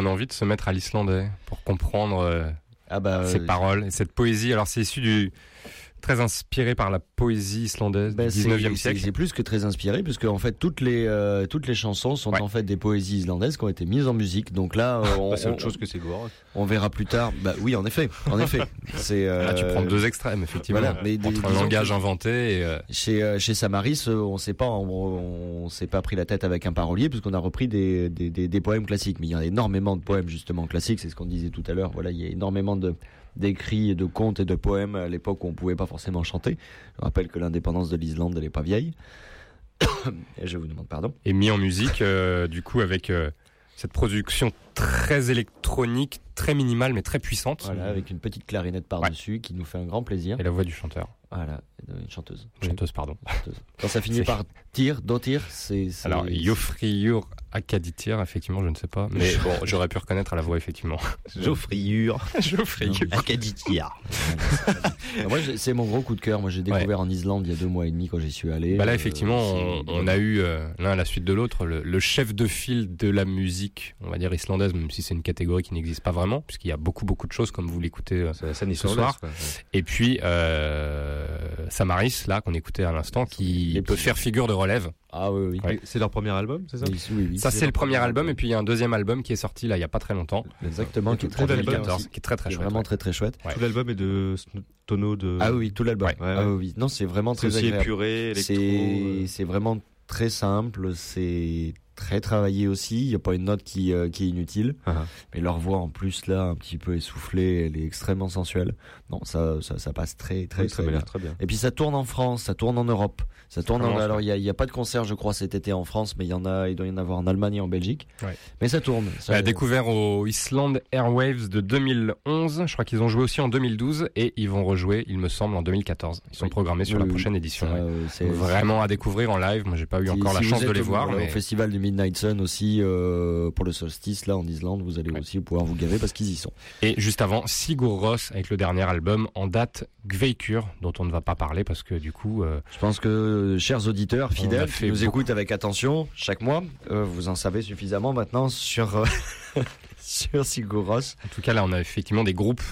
donne envie de se mettre à l'islandais pour comprendre euh, Ah bah, ces euh, paroles et cette poésie. Alors c'est issu du très inspiré par la poésie islandaise Bah, du c'est 19e c'est- siècle. c'est plus que très inspiré, puisque en fait toutes les euh, toutes les chansons sont en fait des poésies islandaises qui ont été mises en musique. Donc là, euh, on, [LAUGHS] Bah, c'est autre on- chose que Ségor. On verra plus tard. Bah oui, en effet, en effet. [LAUGHS] C'est. euh, Ah, tu prends deux extrêmes, effectivement. Voilà, mais des- Entre un langage inventé et. euh, Chez, chez Samaris, on s'est pas, on, on s'est pas pris la tête avec un parolier puisqu'on a repris des, des, des, des poèmes classiques. Mais il y a énormément de poèmes justement classiques, c'est ce qu'on disait tout à l'heure. Voilà, il y a énormément de d'écrits, de contes et de poèmes à l'époque où on pouvait pas forcément chanter. Je rappelle que l'indépendance de l'Islande, elle est pas vieille. [COUGHS] et je vous demande pardon. et mis en musique, euh, du coup, avec euh, cette production très électronique, très minimale, mais très puissante. Voilà, avec une petite clarinette par-dessus qui nous fait un grand plaisir. Et la voix du chanteur. Voilà, une chanteuse. Chanteuse, pardon. Chanteuse. [LAUGHS] Quand ça finit par tir, dotir, c'est. c'est- Alors, Yofriur Akaditir, effectivement, je ne sais pas. Mais [LAUGHS] bon, j'aurais pu reconnaître à la voix, effectivement. Geoffriur. Akaditia. Ah, Moi, c'est mon gros coup de cœur. Moi, j'ai découvert en Islande il y a deux mois et demi quand j'y suis allé. Bah là, Euh, effectivement, on, c'est- on a eu euh, l'un à la suite de l'autre le, le chef de file de la musique, on va dire islandaise, même si c'est une catégorie qui n'existe pas vraiment, puisqu'il y a beaucoup beaucoup de choses comme vous l'écoutez euh, ce soir. quoi. Ouais. Et puis euh, Samaris, là qu'on écoutait à l'instant, qui peut faire figure de relève. Ah oui, oui. Ouais. C'est leur premier album, c'est ça Oui, oui, oui, Ça c'est le premier album, et puis il y a un deuxième album qui est sorti là il y a pas très longtemps. Exactement, qui est très En bien 2014, aussi. qui est très très Qui est chouette. Vraiment ouais. très très chouette. Ouais. Tout l'album est de Tono de. Ah oui, tout l'album. Ouais. Ah oui. Non, c'est vraiment C'est très épuré, électro. C'est euh. c'est vraiment très simple, c'est très travaillé aussi. Il n'y a pas une note qui, euh, qui est inutile. Ah. Mais leur voix en plus là, un petit peu essoufflée, elle est extrêmement sensuelle. Non, ça, ça, ça passe très très Oui, très bien. l'air très bien. Et puis ça tourne en France, ça tourne en Europe, ça tourne. En, alors il y a, y a pas de concert, je crois, cet été en France, mais il y en a, il doit y en avoir en Allemagne et en Belgique. Ouais. Mais ça tourne. Ça, a découvert au Island Airwaves de 2011. Je crois qu'ils ont joué aussi en 2012 et ils vont rejouer, il me semble, en 2014. Ils sont Oui. programmés sur Oui, la prochaine édition. Ouais. euh, c'est- Vraiment à découvrir en live. Moi, j'ai pas eu Si- encore la chance de les voir. mais- Au festival du Midnight Sun aussi, euh, pour le solstice, là en Islande, vous allez aussi pouvoir vous gaver parce qu'ils y sont. Et juste avant, Sigur Rós avec le dernier album en date Gveikur, dont on ne va pas parler parce que du coup, euh, Je pense que, chers auditeurs fidèles, qui nous beaucoup. écoutent avec attention chaque mois, euh, vous en savez suffisamment maintenant sur, [LAUGHS] sur Sigur Rós. en tout cas là, on a effectivement des groupes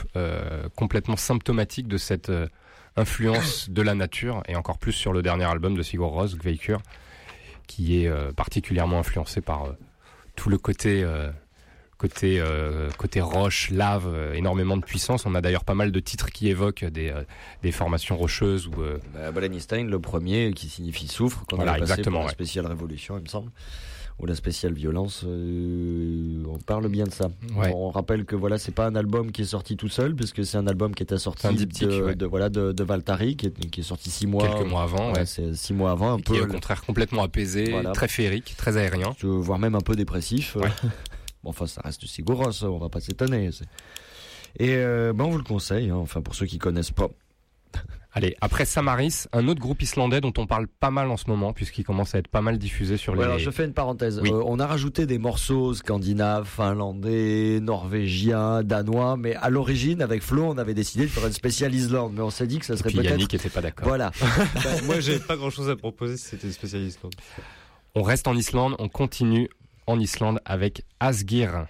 complètement symptomatiques de cette influence de la nature et encore plus sur le dernier album de Sigur Rós, Gveikur, qui est euh, particulièrement influencé par euh, tout le côté euh, côté euh, côté roche, lave, euh, énormément de puissance. On a d'ailleurs pas mal de titres qui évoquent des euh, des formations rocheuses ou Bah, le premier, qui signifie souffre, qu'on Voilà, avait passé exactement, pour la ouais. spéciale révolution, il me semble. Ou la spéciale violence, euh, on parle bien de ça. Ouais. On rappelle que voilà, c'est pas un album qui est sorti tout seul, puisque c'est un album qui était sorti C'est un diptyque, de, ouais. de- voilà de, de Valtari, qui est, qui est sorti six mois, quelques mois avant, Ouais, c'est six mois avant, un qui est peu, au contraire complètement apaisé, Voilà. très féerique, très aérien. je- voire même un peu dépressif. [LAUGHS] Bon, enfin, ça reste du Sigouros, on va pas s'étonner. Et euh, ben, on vous le conseille, hein, enfin pour ceux qui connaissent pas. Allez, après Samaris, un autre groupe islandais dont on parle pas mal en ce moment, puisqu'il commence à être pas mal diffusé sur les. Ouais, alors je fais une parenthèse. Oui. Euh, on a rajouté des morceaux scandinaves, finlandais, norvégiens, danois, mais à l'origine, avec Flo, on avait décidé de faire une spéciale Islande, mais on s'est dit que ça serait peut-être. Yannick était pas d'accord. Voilà. [LAUGHS] Bah, moi, j'ai pas grand chose à proposer si c'était spécialiste. donc. On reste en Islande, on continue en Islande avec Asgir.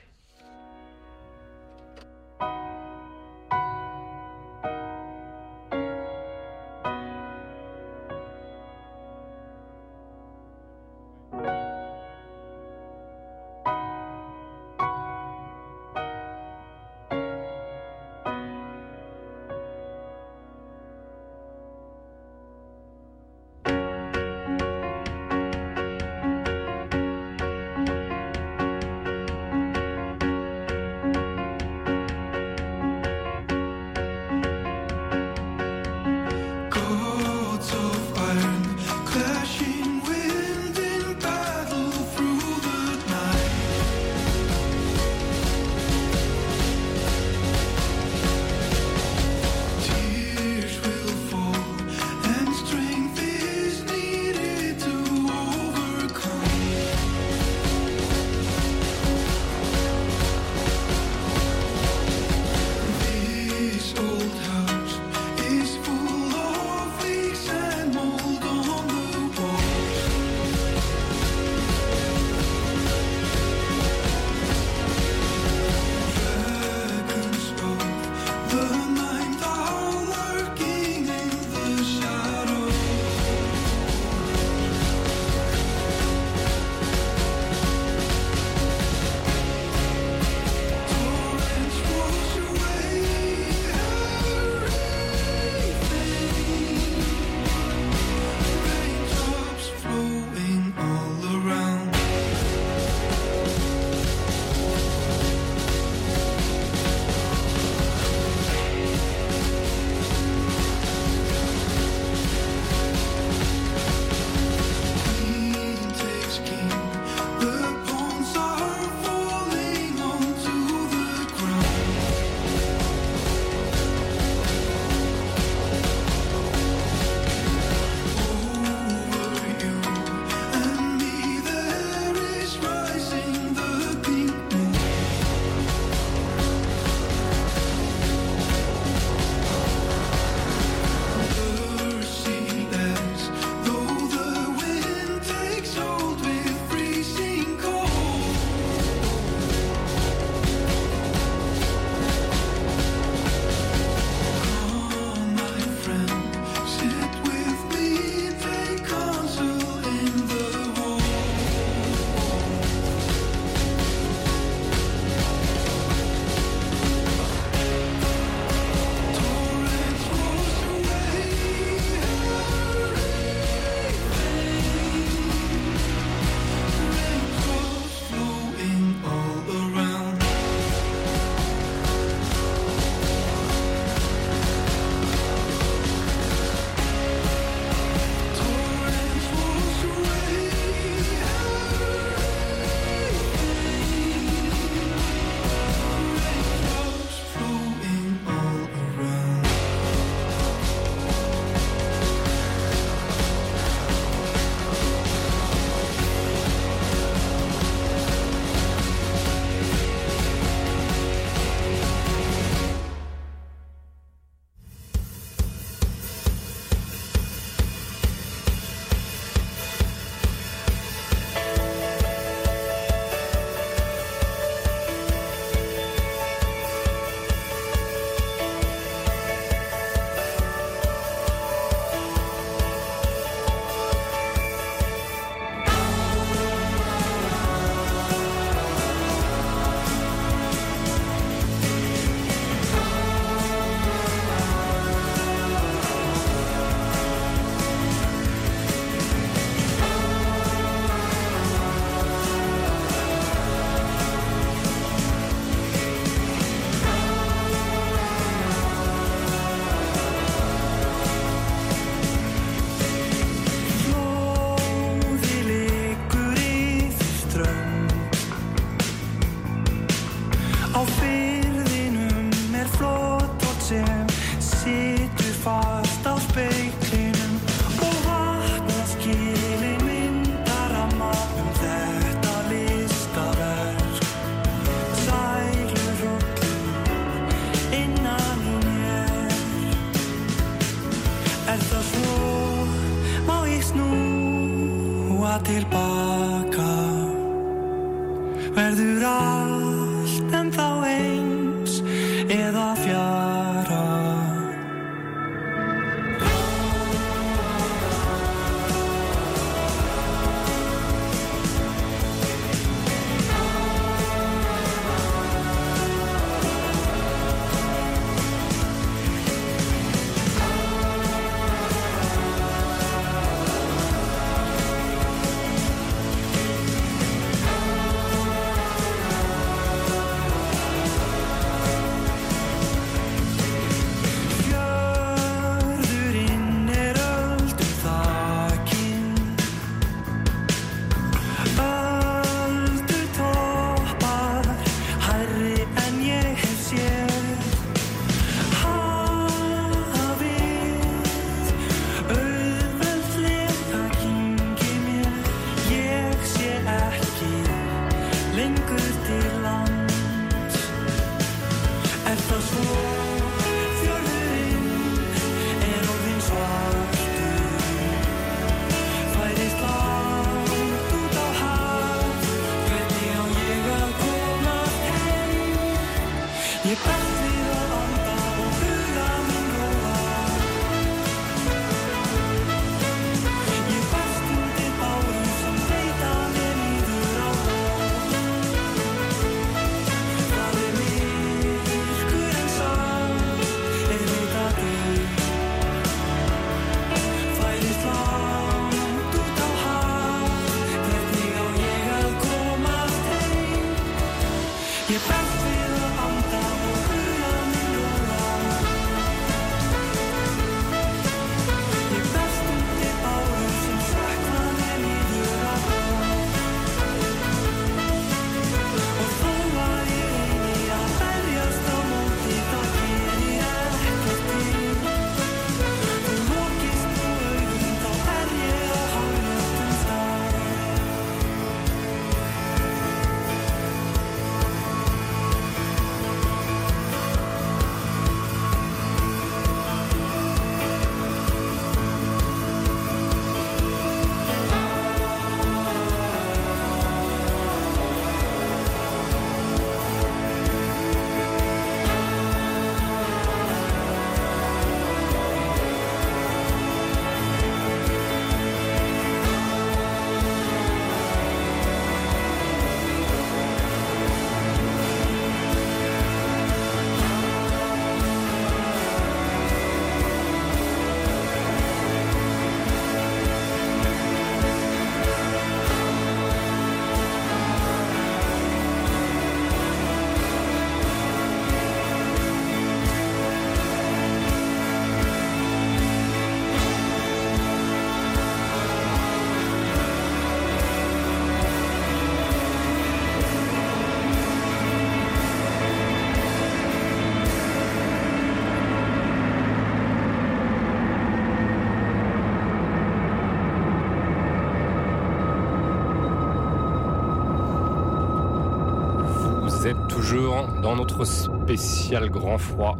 Dans notre spécial grand froid.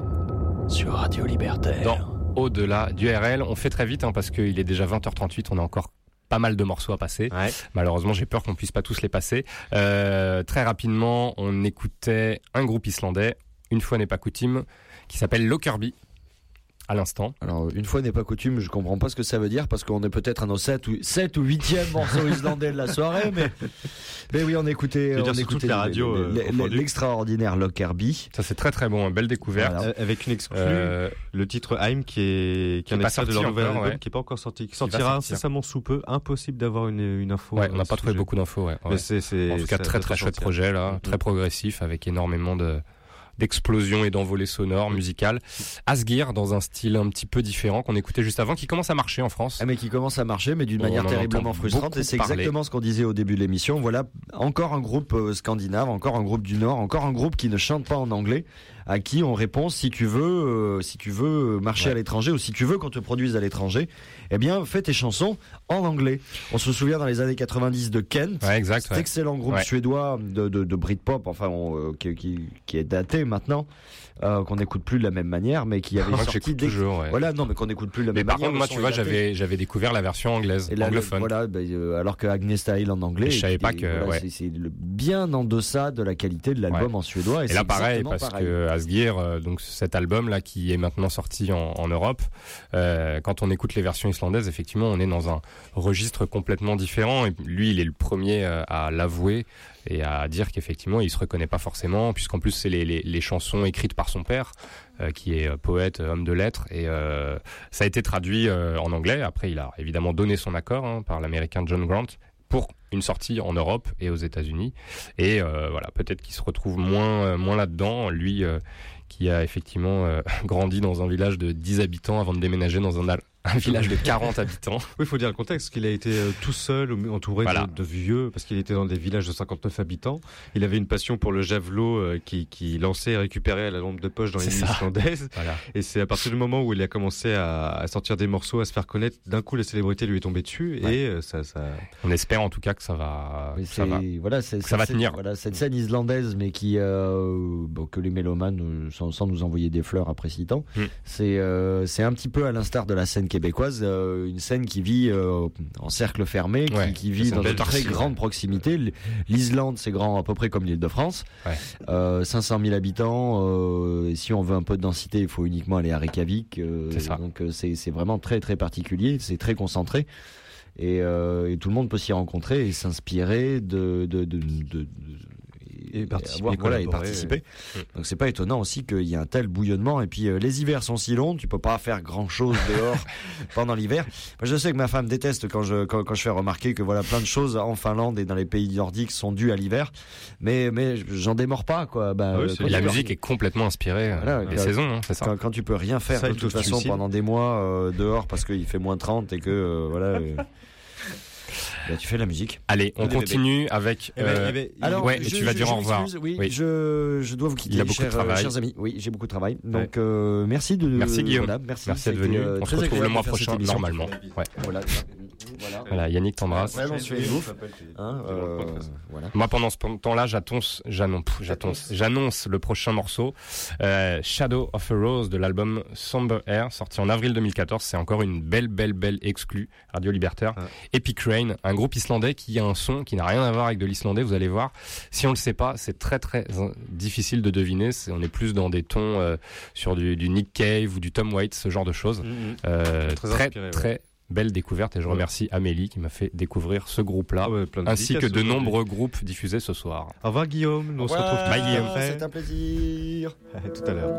Sur Radio Libertaire. Dans Au-delà du RL. On fait très vite hein, parce qu'il est déjà 20h38. On a encore pas mal de morceaux à passer. Malheureusement, j'ai peur qu'on puisse pas tous les passer. Euh, très rapidement, on écoutait un groupe islandais, une fois n'est pas coutume, qui s'appelle Lockerbie. À l'instant. Alors, une fois n'est pas coutume, je comprends pas ce que ça veut dire parce qu'on est peut-être à nos 7 ou, 7 ou 8e morceau [LAUGHS] islandais de la soirée, mais, mais oui, on écoutait, on écoutait la radio, le- euh, l'extraordinaire Lockerbie. Ça, c'est très très bon. Une belle découverte. Avec une exclue, Euh, le titre I'm qui est, qui qui est est un pas extrait de leur nouvel album ouais. qui est pas encore sorti, qui sortira sortir. incessamment sous peu. Impossible d'avoir une, une info. Ouais, on n'a euh, pas ce trouvé sujet. beaucoup d'infos. Ouais, c'est- en tout cas, très très chouette projet là, Mhm. très progressif avec énormément de d'explosions et d'envolées sonores musicales. Asgir dans un style un petit peu différent qu'on écoutait juste avant, qui commence à marcher en France. Ah, mais qui commence à marcher, mais d'une manière en terriblement frustrante. Et c'est exactement ce qu'on disait au début de l'émission. Voilà, encore un groupe euh, scandinave, encore un groupe du Nord, encore un groupe qui ne chante pas en anglais, à qui on répond si tu veux, euh, si tu veux marcher à l'étranger ou si tu veux qu'on te produise à l'étranger, eh bien fais tes chansons en anglais. On se souvient dans les années 90 de Kent, Ouais, exact, cet ouais. excellent groupe suédois de, de, de Britpop, enfin on, euh, qui, qui, qui est daté maintenant, euh, qu'on n'écoute plus de la même manière, mais qui avait [LAUGHS] sorti des... toujours. Voilà, non, mais qu'on n'écoute plus de la Mais même par manière. contre, moi, tu vois, j'avais, j'avais découvert la version anglaise, Et anglophone. voilà, ben, alors que Agnes Style en anglais, Et je savais pas que- voilà, c'est- bien en deçà de la qualité de l'album en suédois. Et, Et là, pareil, parce pareil. que Asgir, euh, donc cet album-là qui est maintenant sorti en, Europe, euh, quand on écoute les versions islandaises, effectivement, on est dans un registre complètement différent. Lui, il est le premier euh, à l'avouer et à dire qu'effectivement, il se reconnaît pas forcément, puisqu'en plus, c'est les, chansons écrites par son père, qui est poète, homme de lettres, et ça a été traduit en anglais. Après, il a évidemment donné son accord hein, par l'américain John Grant pour une sortie en Europe et aux États-Unis. Et euh, voilà, peut-être qu'il se retrouve moins, euh, moins là-dedans, lui euh, qui a effectivement [LAUGHS] grandi dans un village de 10 habitants avant de déménager dans un, un village de 40 [LAUGHS] habitants. Oui, il faut dire le contexte, qu'il a été euh, tout seul, entouré Voilà. de, de vieux, parce qu'il était dans des villages de 59 habitants. Il avait une passion pour le javelot euh, qui, qui lançait et récupérait à la lampe de poche dans les îles islandaises. [LAUGHS] Voilà. Et c'est à partir du moment où il a commencé à, à sortir des morceaux, à se faire connaître, d'un coup la célébrité lui est tombée dessus Ouais. et euh, ça, ça... On espère en tout cas que ça va, que ça va. voilà, c'est- ça va c'est- tenir. Voilà, cette scène islandaise, mais qui euh, bon, que les mélomanes, sans, sans nous envoyer des fleurs après si temps, Mm. c'est euh, c'est un petit peu à l'instar de la scène québécoise, euh, une scène qui vit euh, en cercle fermé, qui, Ouais, qui c'est vit dans une très grande proximité. L'Islande, c'est grand à peu près comme l'Île-de-France, Ouais. euh, 500 000 habitants. euh, et si on veut un peu de densité, il faut uniquement aller à Reykjavik. ça. Donc c'est c'est vraiment très très particulier, c'est très concentré. Et, euh, et tout le monde peut s'y rencontrer et s'inspirer de, de, de, de- Et participer, voilà, et participer. Donc c'est pas étonnant aussi qu'il y ait un tel bouillonnement. Et puis euh, les hivers sont si longs, tu peux pas faire grand chose dehors [LAUGHS] pendant l'hiver. Je sais que ma femme déteste quand je quand, quand je fais remarquer que voilà plein de choses en Finlande et dans les pays nordiques sont dues à l'hiver. Mais mais j'en démords pas quoi. Bah, Ah oui, euh, quand la musique est complètement inspirée euh, Voilà, des saisons, hein, c'est ça. quand, quand tu peux rien faire Ça, de toute façon pendant des mois euh, dehors parce qu'il fait moins 30 et que euh, voilà [LAUGHS] bah, tu fais de la musique. Allez, on bébés. continue avec. Eh ben, euh, eh ben, il- Alors, ouais, et je- tu vas je- dire je au revoir. Oui, Oui. Je, je dois vous quitter, Il a beaucoup de chers, euh, travail. chers amis. Oui, j'ai beaucoup de travail. Donc, euh, merci de. Merci Guillaume. voilà, merci, d'être venu. On se retrouve le mois prochain, normalement. Ouais. Voilà. Voilà. Voilà, Yannick t'embrasse. Ouais. Hein, euh, voilà. Moi, pendant ce temps-là, j'annonce, j'annonce, le prochain morceau, euh, Shadow of a Rose de l'album Somber Air, sorti en avril 2014. C'est encore une belle, belle, belle exclue Radio Libertaire. Ouais. Epic Rain, un groupe islandais qui a un son qui n'a rien à voir avec de l'islandais. Vous allez voir. Si on le sait pas, c'est très, très euh, difficile de deviner. On est plus dans des tons euh, sur du, du Nick Cave ou du Tom Waits, ce genre de choses. Mhm. Euh, Très très, inspiré, ouais. très belle découverte. Et je Ouais. remercie Amélie qui m'a fait découvrir ce groupe-là Ah ainsi que de nombreux groupes diffusés ce soir. Au revoir Guillaume, nous on se retrouve Bye, après. C'est un plaisir. [LAUGHS] À tout à l'heure.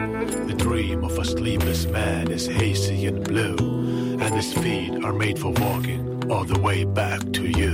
The dream of a sleepless man is hazy and blue, and his feet are made for walking all the way back to you.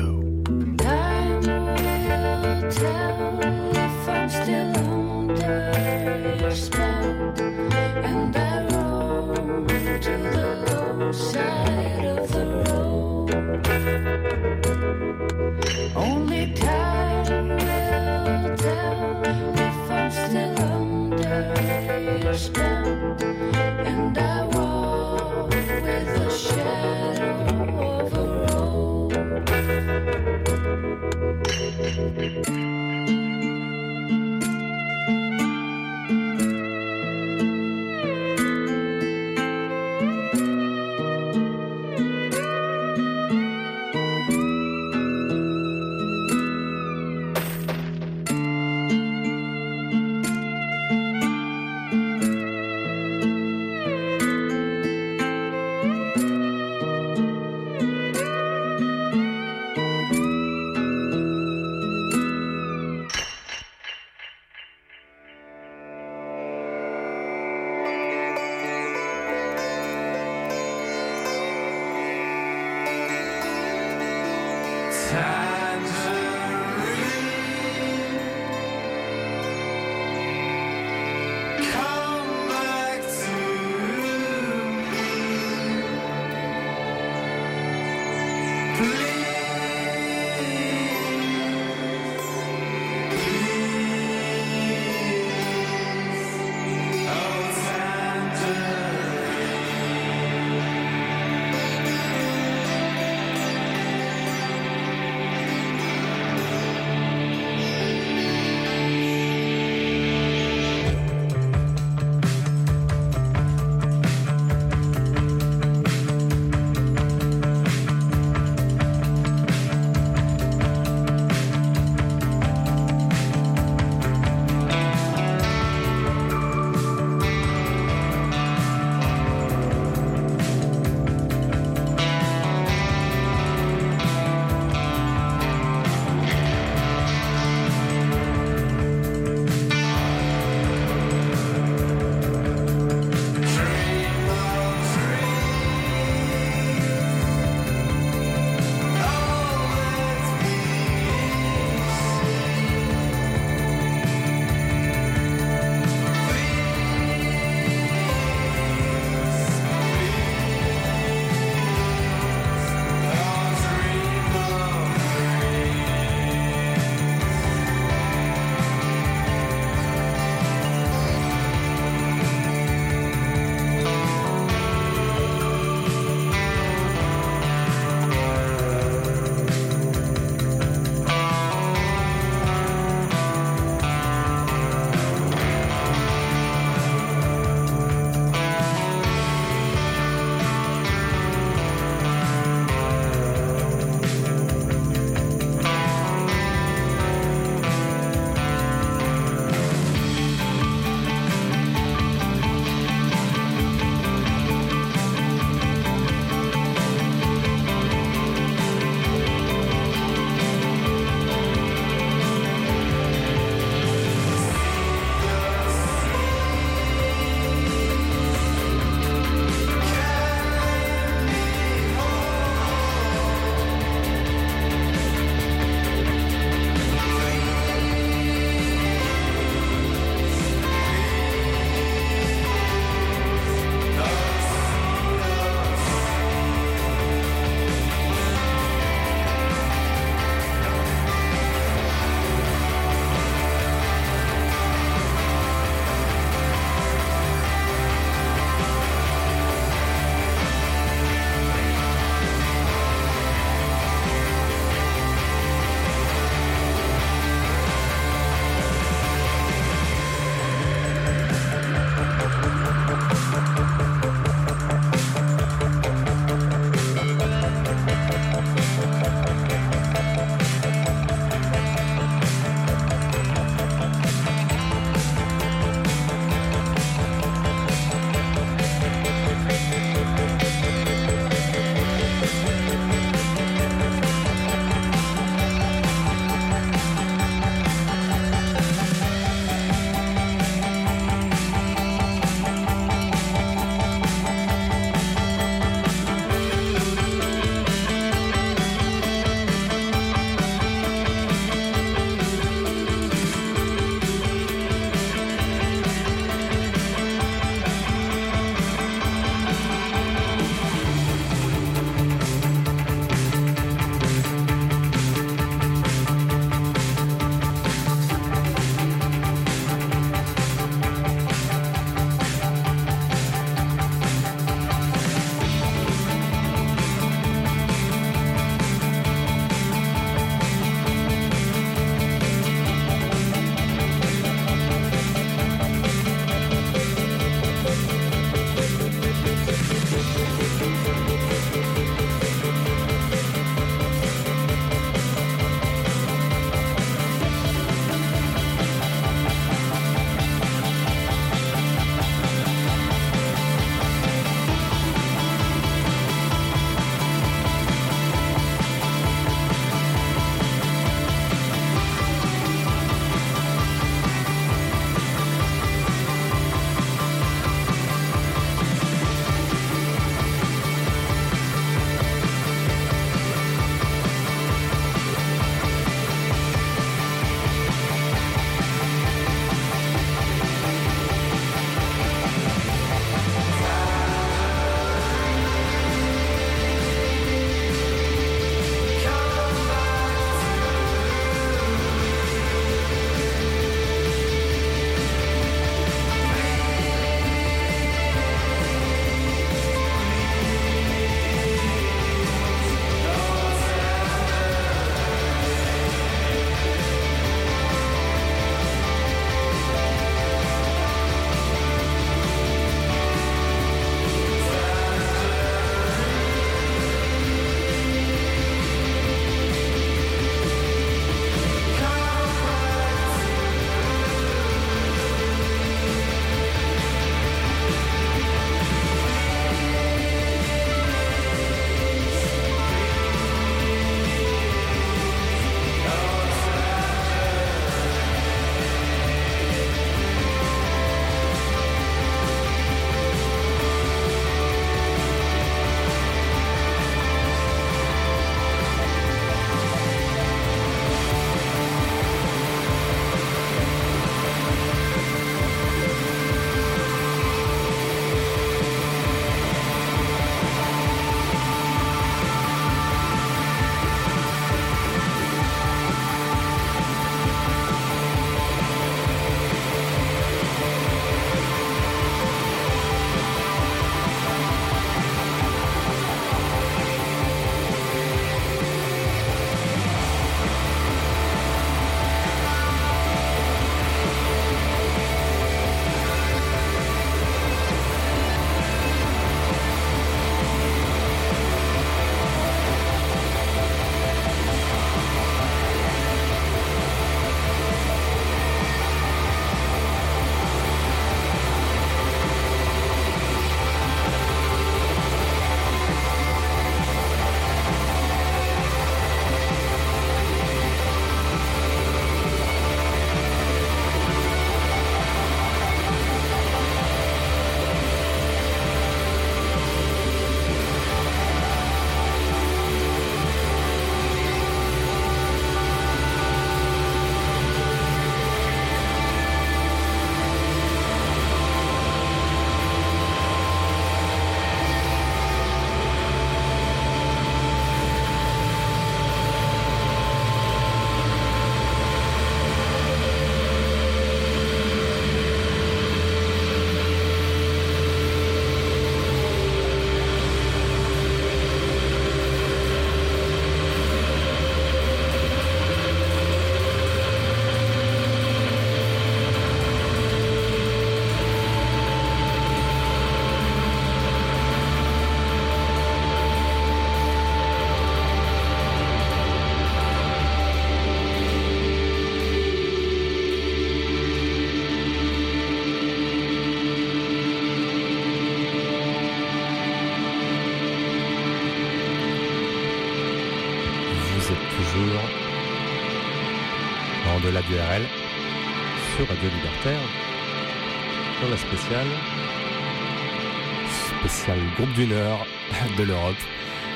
Spéciale groupe du Nord de l'Europe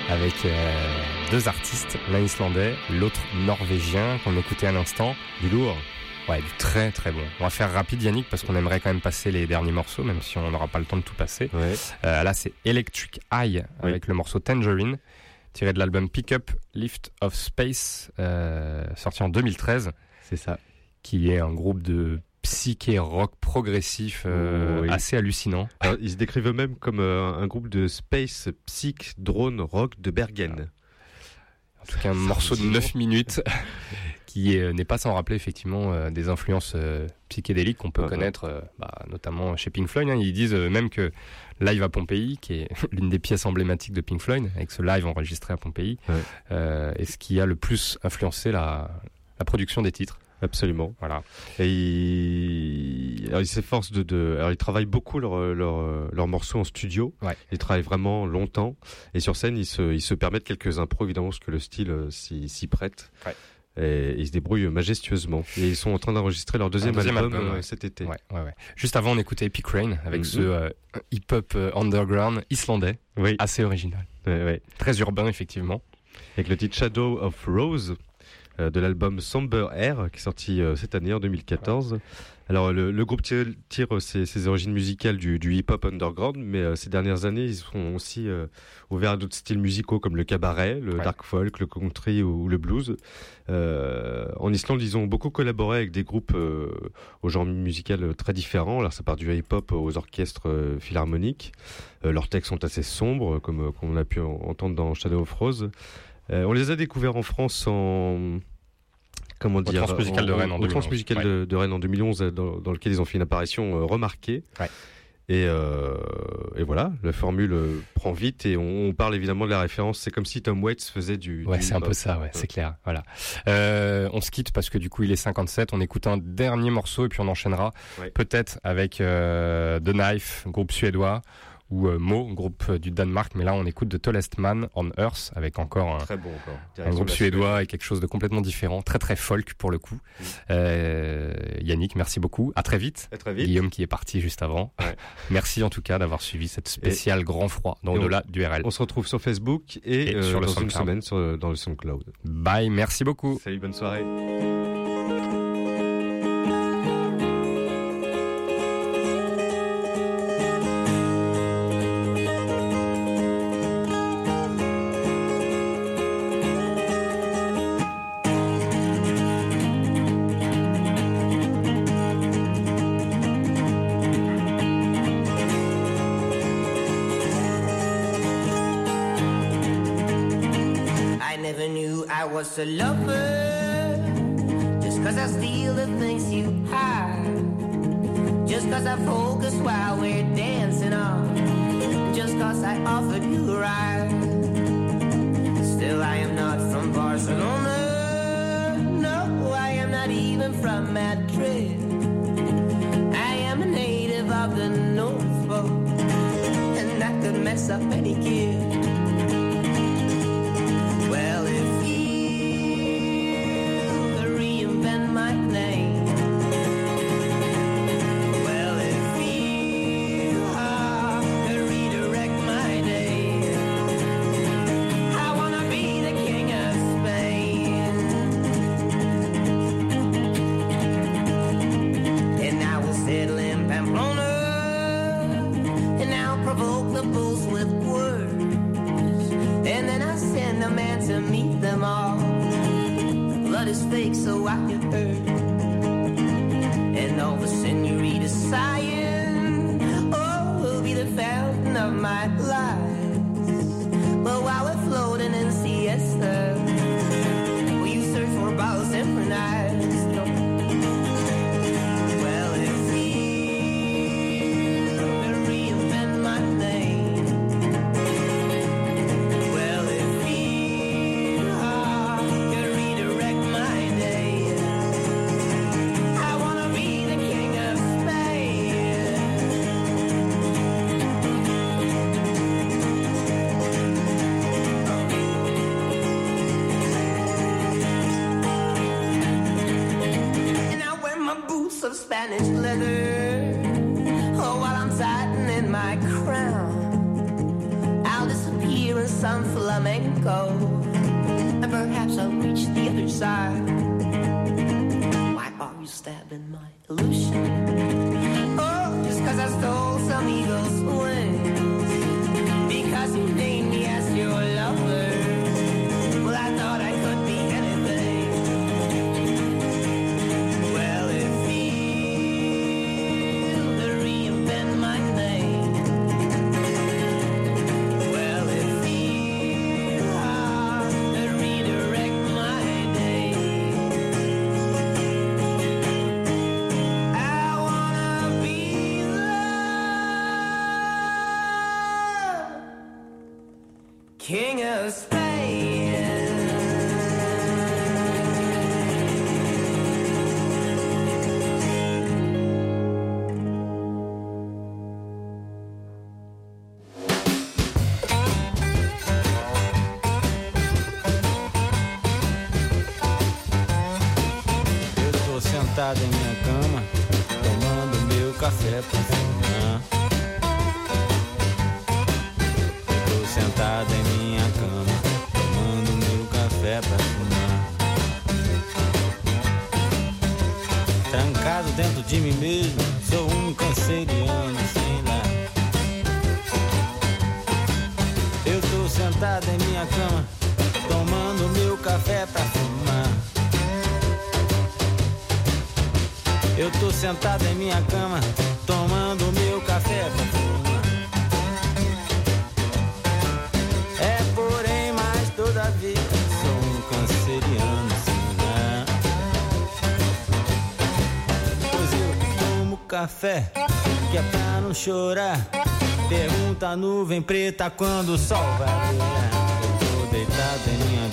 avec euh, deux artistes, l'un islandais, l'autre norvégien qu'on écoutait à l'instant. Du lourd. Ouais, du très très bon. On va faire rapide Yannick parce qu'on aimerait quand même passer les derniers morceaux même si on n'aura pas le temps de tout passer. Euh, là c'est Electric Eye avec le morceau Tangerine tiré de l'album Pick Up Lift of Space euh, sorti en 2013. C'est ça. Qui est un groupe de psyché rock progressif euh, Oui. assez hallucinant. Alors, ils se décrivent eux-mêmes comme euh, un groupe de space, psych, drone, rock de Bergen. En tout cas, un morceau de 9 minutes [LAUGHS] qui est- n'est pas sans rappeler effectivement euh, des influences euh, psychédéliques qu'on peut connaître, euh, bah, notamment chez Pink Floyd. hein. Ils disent euh, même que Live à Pompéi, qui est [LAUGHS] l'une des pièces emblématiques de Pink Floyd, avec ce live enregistré à Pompéi, euh, est ce qui a le plus influencé la, la production des titres. Absolument. Voilà. Et ils, s'efforcent de, de, alors ils travaillent beaucoup leurs leur, morceaux en studio. Ils travaillent vraiment longtemps. Et sur scène, ils se, ils se permettent quelques impros, évidemment, parce que le style euh, s'y prête. Et ils se débrouillent majestueusement. Et ils sont en train d'enregistrer leur deuxième, album, album, euh, ouais. cet été. Ouais, ouais, ouais. Juste avant, on écoutait Epic Rain avec Mhm. ce euh, hip-hop underground islandais, Oui. assez original. Très urbain, effectivement. Avec le titre Shadow of Rose de l'album Somber Air qui est sorti euh, cette année en 2014. Alors le, le groupe tire, tire, euh, ses, ses origines musicales du, du hip-hop underground, mais euh, ces dernières années ils sont aussi euh, ouverts à d'autres styles musicaux comme le cabaret, le dark folk, le country ou, ou le blues. Euh, en Islande ils ont beaucoup collaboré avec des groupes euh, au genre musical très différents. Alors ça part du hip-hop aux orchestres euh, philharmoniques. Euh, leurs textes sont assez sombres comme, euh, comme on a pu en- entendre dans Shadow of Rose. Euh, on les a découverts en France en comment dire Transmusical de Rennes en au 2011. Transmusical Ouais. de, de Rennes en 2011 euh, dans, dans lequel ils ont fait une apparition euh, remarquée. Et, euh, et voilà, la formule prend vite et on, on parle évidemment de la référence. C'est comme si Tom Waits faisait du. Ouais, c'est un peu ça, ouais, c'est clair. Voilà. Euh, on se quitte parce que du coup, il est 57. On écoute un dernier morceau et puis on enchaînera Ouais. peut-être avec euh, The Knife, groupe suédois, ou euh, Mo, groupe euh, du Danemark. Mais là, on écoute The Tallest Man on Earth avec encore un, Très bon encore. un Direction groupe de suédois et quelque chose de complètement différent, très très folk pour le coup. Euh, Yannick, merci beaucoup. À très vite. À très vite. Guillaume qui est parti juste avant. [LAUGHS] Merci en tout cas d'avoir suivi cette spéciale grand froid dans au-delà du RL. On se retrouve sur Facebook et, Et euh, sur le dans une semaine sur, dans le SoundCloud. Bye, merci beaucoup. Salut, bonne soirée. Was a lover. Just cause I steal the things you have. Just cause I focus while we're dancing on. Just cause I offered you a ride. Still, I am not from Barcelona. No, I am not even from Madrid. I am a native of the North Pole. And I could mess up any kid. sentado em minha cama, tomando meu café. É porém, mas todavia, sou um canceriano, sim, né? Pois eu tomo café, que é pra não chorar. Pergunta a nuvem preta quando o sol vai brilhar. Eu tô deitado em minha